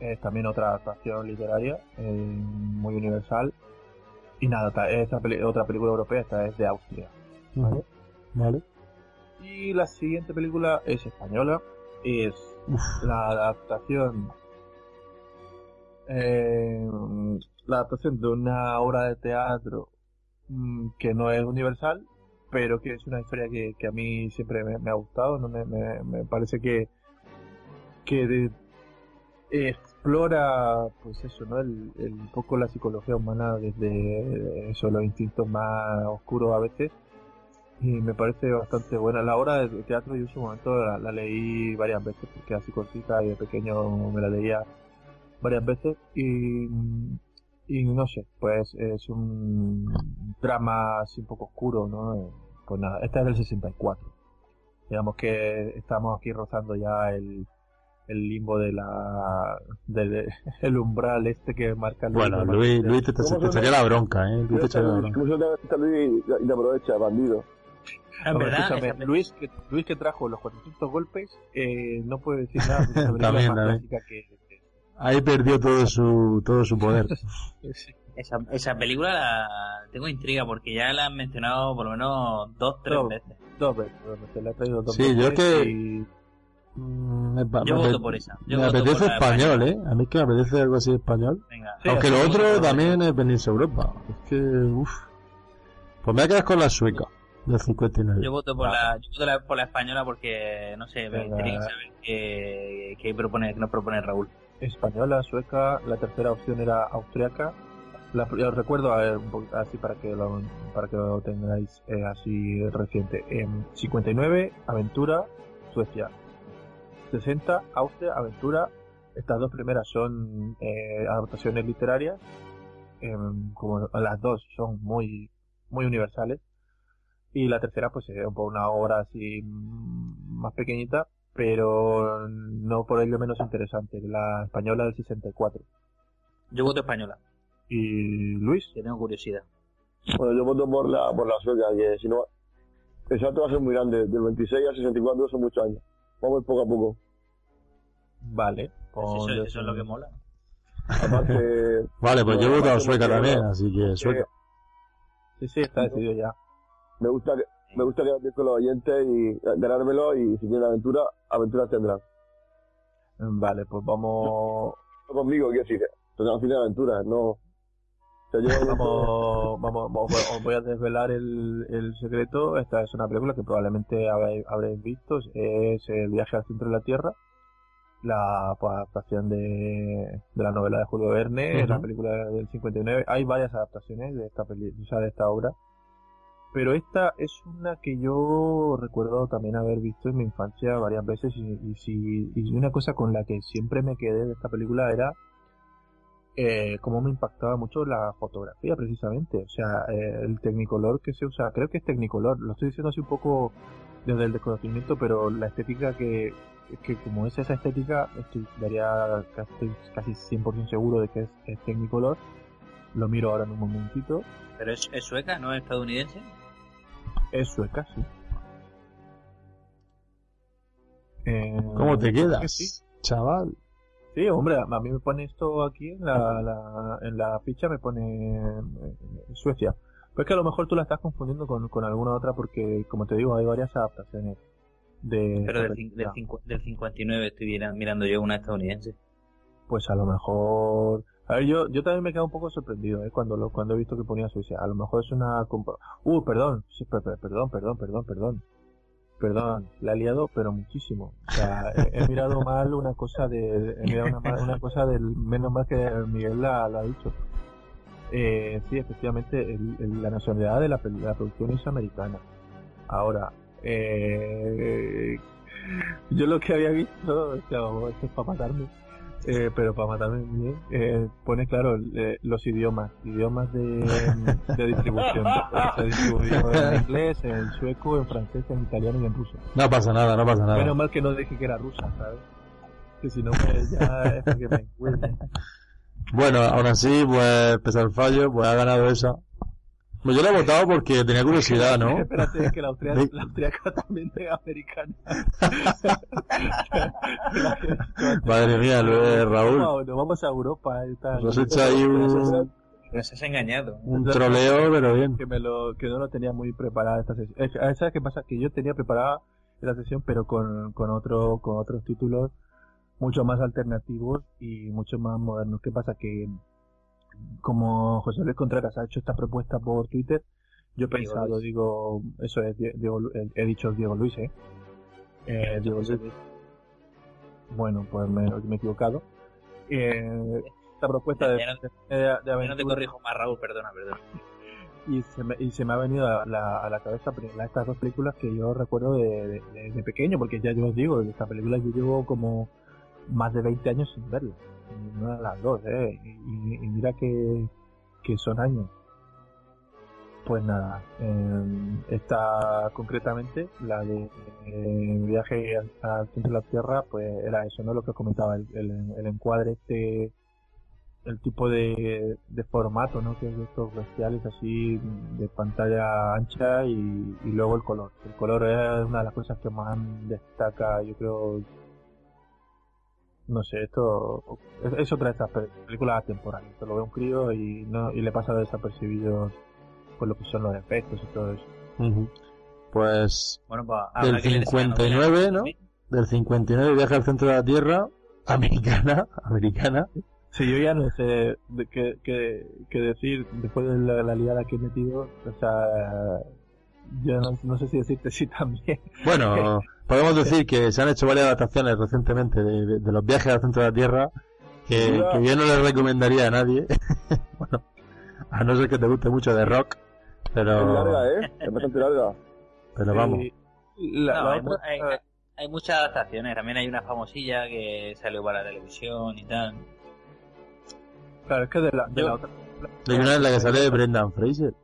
es también otra adaptación literaria, eh, muy universal. Y nada, esta otra película europea, esta es de Austria. ¿vale? vale. Y la siguiente película es española, es la adaptación eh, la adaptación de una obra de teatro mm, que no es universal, pero que es una historia que, que a mí siempre me, ha gustado, ¿no? me, me, me, parece que, que explora pues eso, ¿no? El, el, un poco la psicología humana desde eso, los instintos más oscuros a veces. Y me parece bastante buena. La obra de teatro yo en su momento la, la leí varias veces porque así cortita y de pequeño me la leía varias veces y, y no sé, pues es un drama así un poco oscuro, ¿no? Pues nada, esta es del 64. Digamos que estamos aquí rozando ya el, el limbo de la del el umbral este que marca el bueno Luis, Luis te, te, te echaría la bronca eh Luis te echaría la bronca. Luis y te aprovecha bandido. En verdad, Luis, que, Luis que trajo los 400 golpes eh, no puede decir nada sobre también, la también. Que, Ahí perdió todo su, todo su poder. esa, esa película la tengo intriga porque ya la han mencionado por lo menos dos, tres dos, veces. Dos veces, dos veces, la he traído dos sí, veces. yo que... Y... Mm, me, yo voto por esa. Yo me apetece español, ¿eh? A mí que me apetece algo así español. Venga. Sí, Aunque lo otro también es venirse a Europa. Es que, uff. Pues me voy a quedar con la sueca. Del 59. Yo voto por, la, yo voto la, por la española porque, no sé, me interesa saber qué, qué, propone, qué nos propone Raúl española, sueca, la tercera opción era austriaca. La, os recuerdo a ver, un poquito así para que lo, para que lo tengáis eh, así reciente. En 59, Aventura, Suecia. 60, Austria, Aventura. Estas dos primeras son eh, adaptaciones literarias. Eh, como las dos son muy, muy universales. Y la tercera, pues es una obra así mm, más pequeñita, pero no por ello menos interesante, la española del 64. Yo voto española. ¿Y Luis? Que tengo curiosidad. Bueno, yo voto por la, por la sueca, que si no, el salto va a ser muy grande, del 26 al 64 son muchos años. Vamos poco a poco. Vale. Pues eso, eso, es lo que mola. Aparte, vale, pues yo voto a sueca también, así que sueca. Sí, sí, está decidido ya. Me gusta que, me gusta quedar con los oyentes y ganármelo y si tienen aventura, aventuras tendrán. Vale, pues vamos... No conmigo, quiero decir, pues al final aventuras, no... vamos, vamos, vamos, os voy a desvelar el, el secreto. Esta es una película que probablemente habréis, habréis visto. Es El viaje al centro de la Tierra. La pues, adaptación de, de la novela de Julio Verne, uh -huh. la película del 59. Hay varias adaptaciones de esta peli, o sea, de esta obra pero esta es una que yo recuerdo también haber visto en mi infancia varias veces y, y, y una cosa con la que siempre me quedé de esta película era eh, cómo me impactaba mucho la fotografía precisamente. O sea, eh, el Technicolor que se usa, creo que es Technicolor, lo estoy diciendo así un poco desde el desconocimiento, pero la estética que, que como es esa estética, estoy daría casi, casi 100% seguro de que es, es Technicolor. Lo miro ahora en un momentito. ¿Pero es, es sueca, no es estadounidense? Es sueca, sí. Eh, ¿Cómo te quedas, que sí. chaval? Sí, hombre, a mí me pone esto aquí en la, la- en la ficha, me pone eh, Suecia. Pues que a lo mejor tú la estás confundiendo con, con alguna otra porque, como te digo, hay varias adaptaciones de... Pero del, del, del 59 estoy mira- mirando yo una estadounidense. Pues a lo mejor... A ver, yo, yo también me quedo un poco sorprendido ¿eh? cuando, lo, cuando he visto que ponía Suecia. A lo mejor es una... Uh, perdón, sí, per- per- perdón, perdón, perdón, perdón. Perdón, la he liado, pero muchísimo. O sea, he, mirado mal una cosa de, he mirado una, una cosa del, menos mal que Miguel la, ha dicho. Eh, sí, efectivamente, el- la nacionalidad de la, producción es americana. Ahora, eh, yo lo que había visto, o sea, vamos, esto es para matarme, eh, pero para matarme bien, eh, pone claro eh, los idiomas, idiomas de, de distribución. Se distribuyó en inglés, en sueco, en francés, en italiano y en ruso. No pasa nada, no pasa nada. Menos mal que no dije que era rusa, ¿sabes? Que si no, pues ya es porque me encuentro. Bueno, aún así, pues, pese al fallo, pues ha ganado esa. Pues yo la he votado porque tenía curiosidad, ¿no? Espérate, que la austriaca, Sí. la austriaca también es americana. Madre mía, lo de Raúl. Vamos, nos vamos a Europa. tal. Nos has hecho ahí un, Nos has engañado. un troleo, pero bien. que me lo que no lo tenía muy preparada esta sesión. Es- ¿Sabes qué pasa? Que yo tenía preparada la sesión, pero con, con otro con otros títulos mucho más alternativos y mucho más modernos. ¿Qué pasa? Que como José Luis Contreras ha hecho esta propuesta por Twitter, yo he pensado, digo, eso es Die- Diego, eh, he dicho Diego Luis, ¿eh? Eh, Diego Luis. Bueno, pues me, me he equivocado. Eh, esta propuesta de, de, de Ya no te aventura- corrijo más, Raúl, perdona, perdona. y se me, y se me ha venido a la, a la cabeza la- estas dos películas que yo recuerdo de, de- de pequeño, porque ya yo os digo, esta película yo llevo como más de 20 años sin verla. No eran las dos, ¿eh? Y, y- mira que, que son años. Pues nada, eh, esta concretamente, la de eh, viaje al, centro de la Tierra, pues era eso, ¿no? Lo que comentaba, el, el, el encuadre este el tipo de, de formato, ¿no? Que es de estos bestiales así de pantalla ancha y, y luego el color. El color es una de las cosas que más destaca, yo creo. No sé, esto es, es otra de estas pe- películas atemporales. Esto lo ve un crío y no y le pasa desapercibido por lo que son los efectos y todo eso. Ujú. Pues Bueno, pues habrá del que leer esa 59, ¿no? Del 59 viaje al centro de la Tierra, americana, americana. Sí, yo ya no sé qué, qué, qué decir después de la, la liada que he metido. O sea, yo no, no sé si decirte sí también. Bueno, podemos decir que se han hecho varias adaptaciones recientemente de, de- de los viajes al centro de la Tierra que, Mira. que yo no les recomendaría a nadie. bueno, a no ser que te guste mucho de rock, Es pero, larga, ¿eh? Es bastante larga. pero vamos. La- No, la hay, otra- hay- hay muchas adaptaciones. También hay una famosilla que salió para la televisión y tal. Claro, es que de la, de Yo- la otra. Hay una en la que sale Brendan Fraser.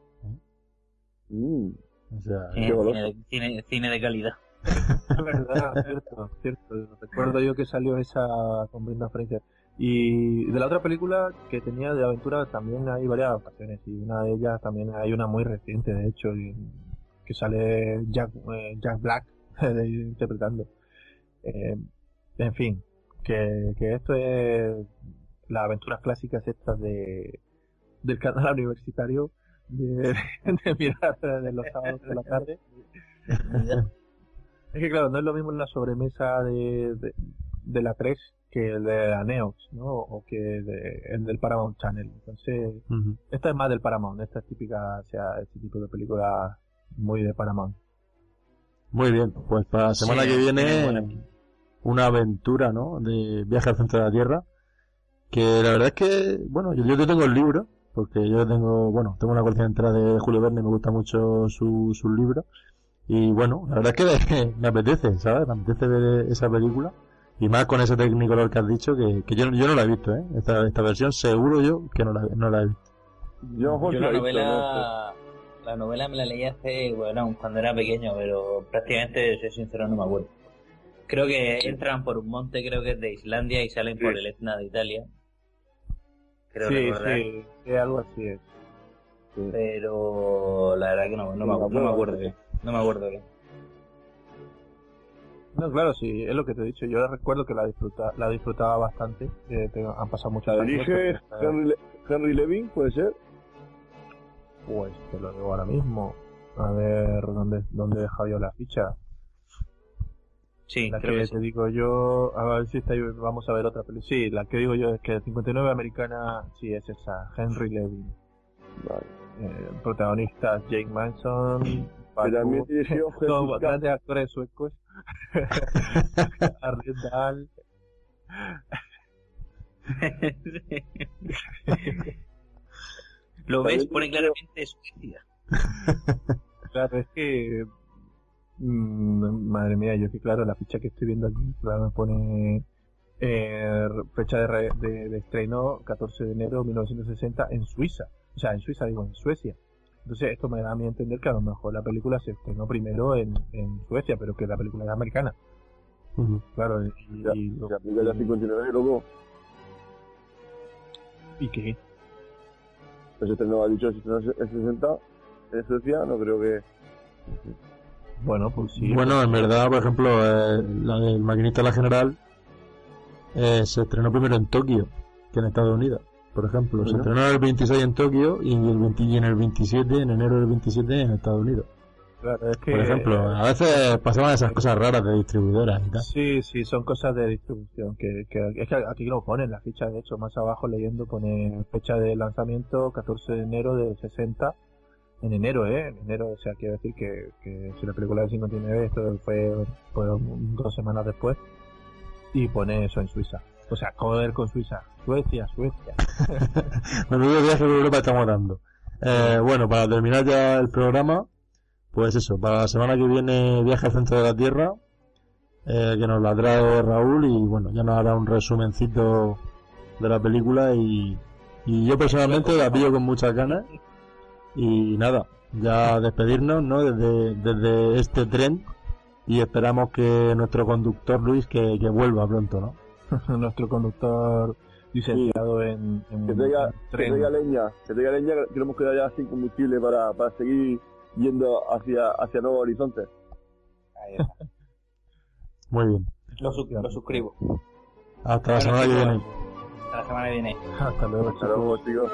Mm. O sea, Cine, qué goloso. cine de, cine- cine de calidad. Es verdad, cierto, cierto. Recuerdo yo que salió esa con Brenda Fraser. Y de la otra película que tenía de aventura también hay varias adaptaciones. Y una de ellas también hay una muy reciente, de hecho, y- que sale Jack, eh, Jack Black interpretando. Eh, en fin, que, que esto es las aventuras clásicas estas de del canal universitario de, de mirar de los sábados por la tarde. Es que claro, no es lo mismo la sobremesa de, de, de la 3 que el de la Neox, ¿no? O que de- el del Paramount Channel. Entonces, esta es más del Paramount, esta es típica, o sea, este tipo de película muy de Paramount. Muy bien, pues para la semana Sí, que viene una aventura, ¿no? De viaje al centro de la Tierra. Que la verdad es que, bueno, yo, yo tengo el libro, porque yo tengo, bueno, tengo una colección entera de Julio Verne, me gusta mucho su- sus libros. Y bueno, la verdad es que me apetece, ¿sabes? Me apetece ver esa película. Y más con ese Technicolor que has dicho, que, que yo, yo no la he visto, ¿eh? Esta, esta versión seguro yo que no la, no la he visto. Yo, Yo la novela, la novela me la leí hace, bueno, cuando era pequeño, pero prácticamente, soy sincero, no me acuerdo. Creo que entran por un monte, creo que es de Islandia, y salen por el Etna de Italia. Creo sí, recordar. sí, sí, algo así es. Pero la verdad que no, no, me, acu- no me acuerdo bien. No me acuerdo bien. No, claro, sí, es lo que te he dicho. Yo recuerdo que la, disfruta, la disfrutaba bastante. eh, te- han pasado muchos ¿La años. dirige eh, Henry, Le- Henry Levin, puede ser? Pues te lo digo ahora mismo. A ver dónde, dónde he dejado yo la ficha. Sí, La creo que que sí. te digo yo, a ver si está ahí, vamos a ver otra película. Sí, la que digo yo es que 59 americana, sí es esa, Henry Levin. Eh, protagonistas Jake Manson, Paco, también dirigió todos grandes actores suecos. Arlen Dahl. Lo ves, pone claramente Suecia. Claro, es que. Mm, madre mía, yo que claro, la ficha que estoy viendo aquí, claro, me pone. eh, fecha de, re- de, de estreno 14 de enero de 1960 en Suiza. O sea, en Suiza, digo, en Suecia. Entonces, esto me da a mí a entender que a lo mejor la película se estrenó primero en, en Suecia, pero que la película es americana. Claro, y, Ya, y, Se aplica ya 59, loco. ¿y qué? Pues se estrenó, ha dicho, se estrenó en 60 en Suecia, no creo que... Bueno, pues sí. Bueno, en verdad, por ejemplo, eh, la del Maquinista de la General eh, se estrenó primero en Tokio que en Estados Unidos. Por ejemplo, se estrenó en el 26 en Tokio y, el 20 y en el 27, en enero del 27 en Estados Unidos. Claro, es que, Por ejemplo, a veces pasaban esas cosas raras de distribuidoras y tal. Sí, sí, son cosas de distribución. Que, que es que aquí lo ponen, la ficha, de hecho, más abajo leyendo pone fecha de lanzamiento 14 de enero del 60. En enero, ¿eh? En enero, o sea, quiere decir que, que si la película del 59, esto fue, fue dos semanas después. Y pone eso en Suiza. O sea, joder con Suiza. Suecia, Suecia. Menudo viaje por Europa estamos dando. Eh, bueno, para terminar ya el programa, pues eso, para la semana que viene viaje al centro de la Tierra, eh, que nos la trae Raúl y bueno, ya nos hará un resumencito de la película y, y yo personalmente la pillo con muchas ganas y nada, ya despedirnos, ¿no? Desde, desde este tren y esperamos que nuestro conductor Luis que, que vuelva pronto, ¿no? Nuestro conductor licenciado en, en, Que traiga, en que tren. traiga leña, que traiga leña, que queremos quedar ya sin combustible para, para seguir yendo hacia, hacia nuevos horizontes. Ahí está. Muy bien. Lo, su- lo suscribo. Hasta la semana que viene. Hasta la semana que viene. Hasta luego, Hasta luego, chicos.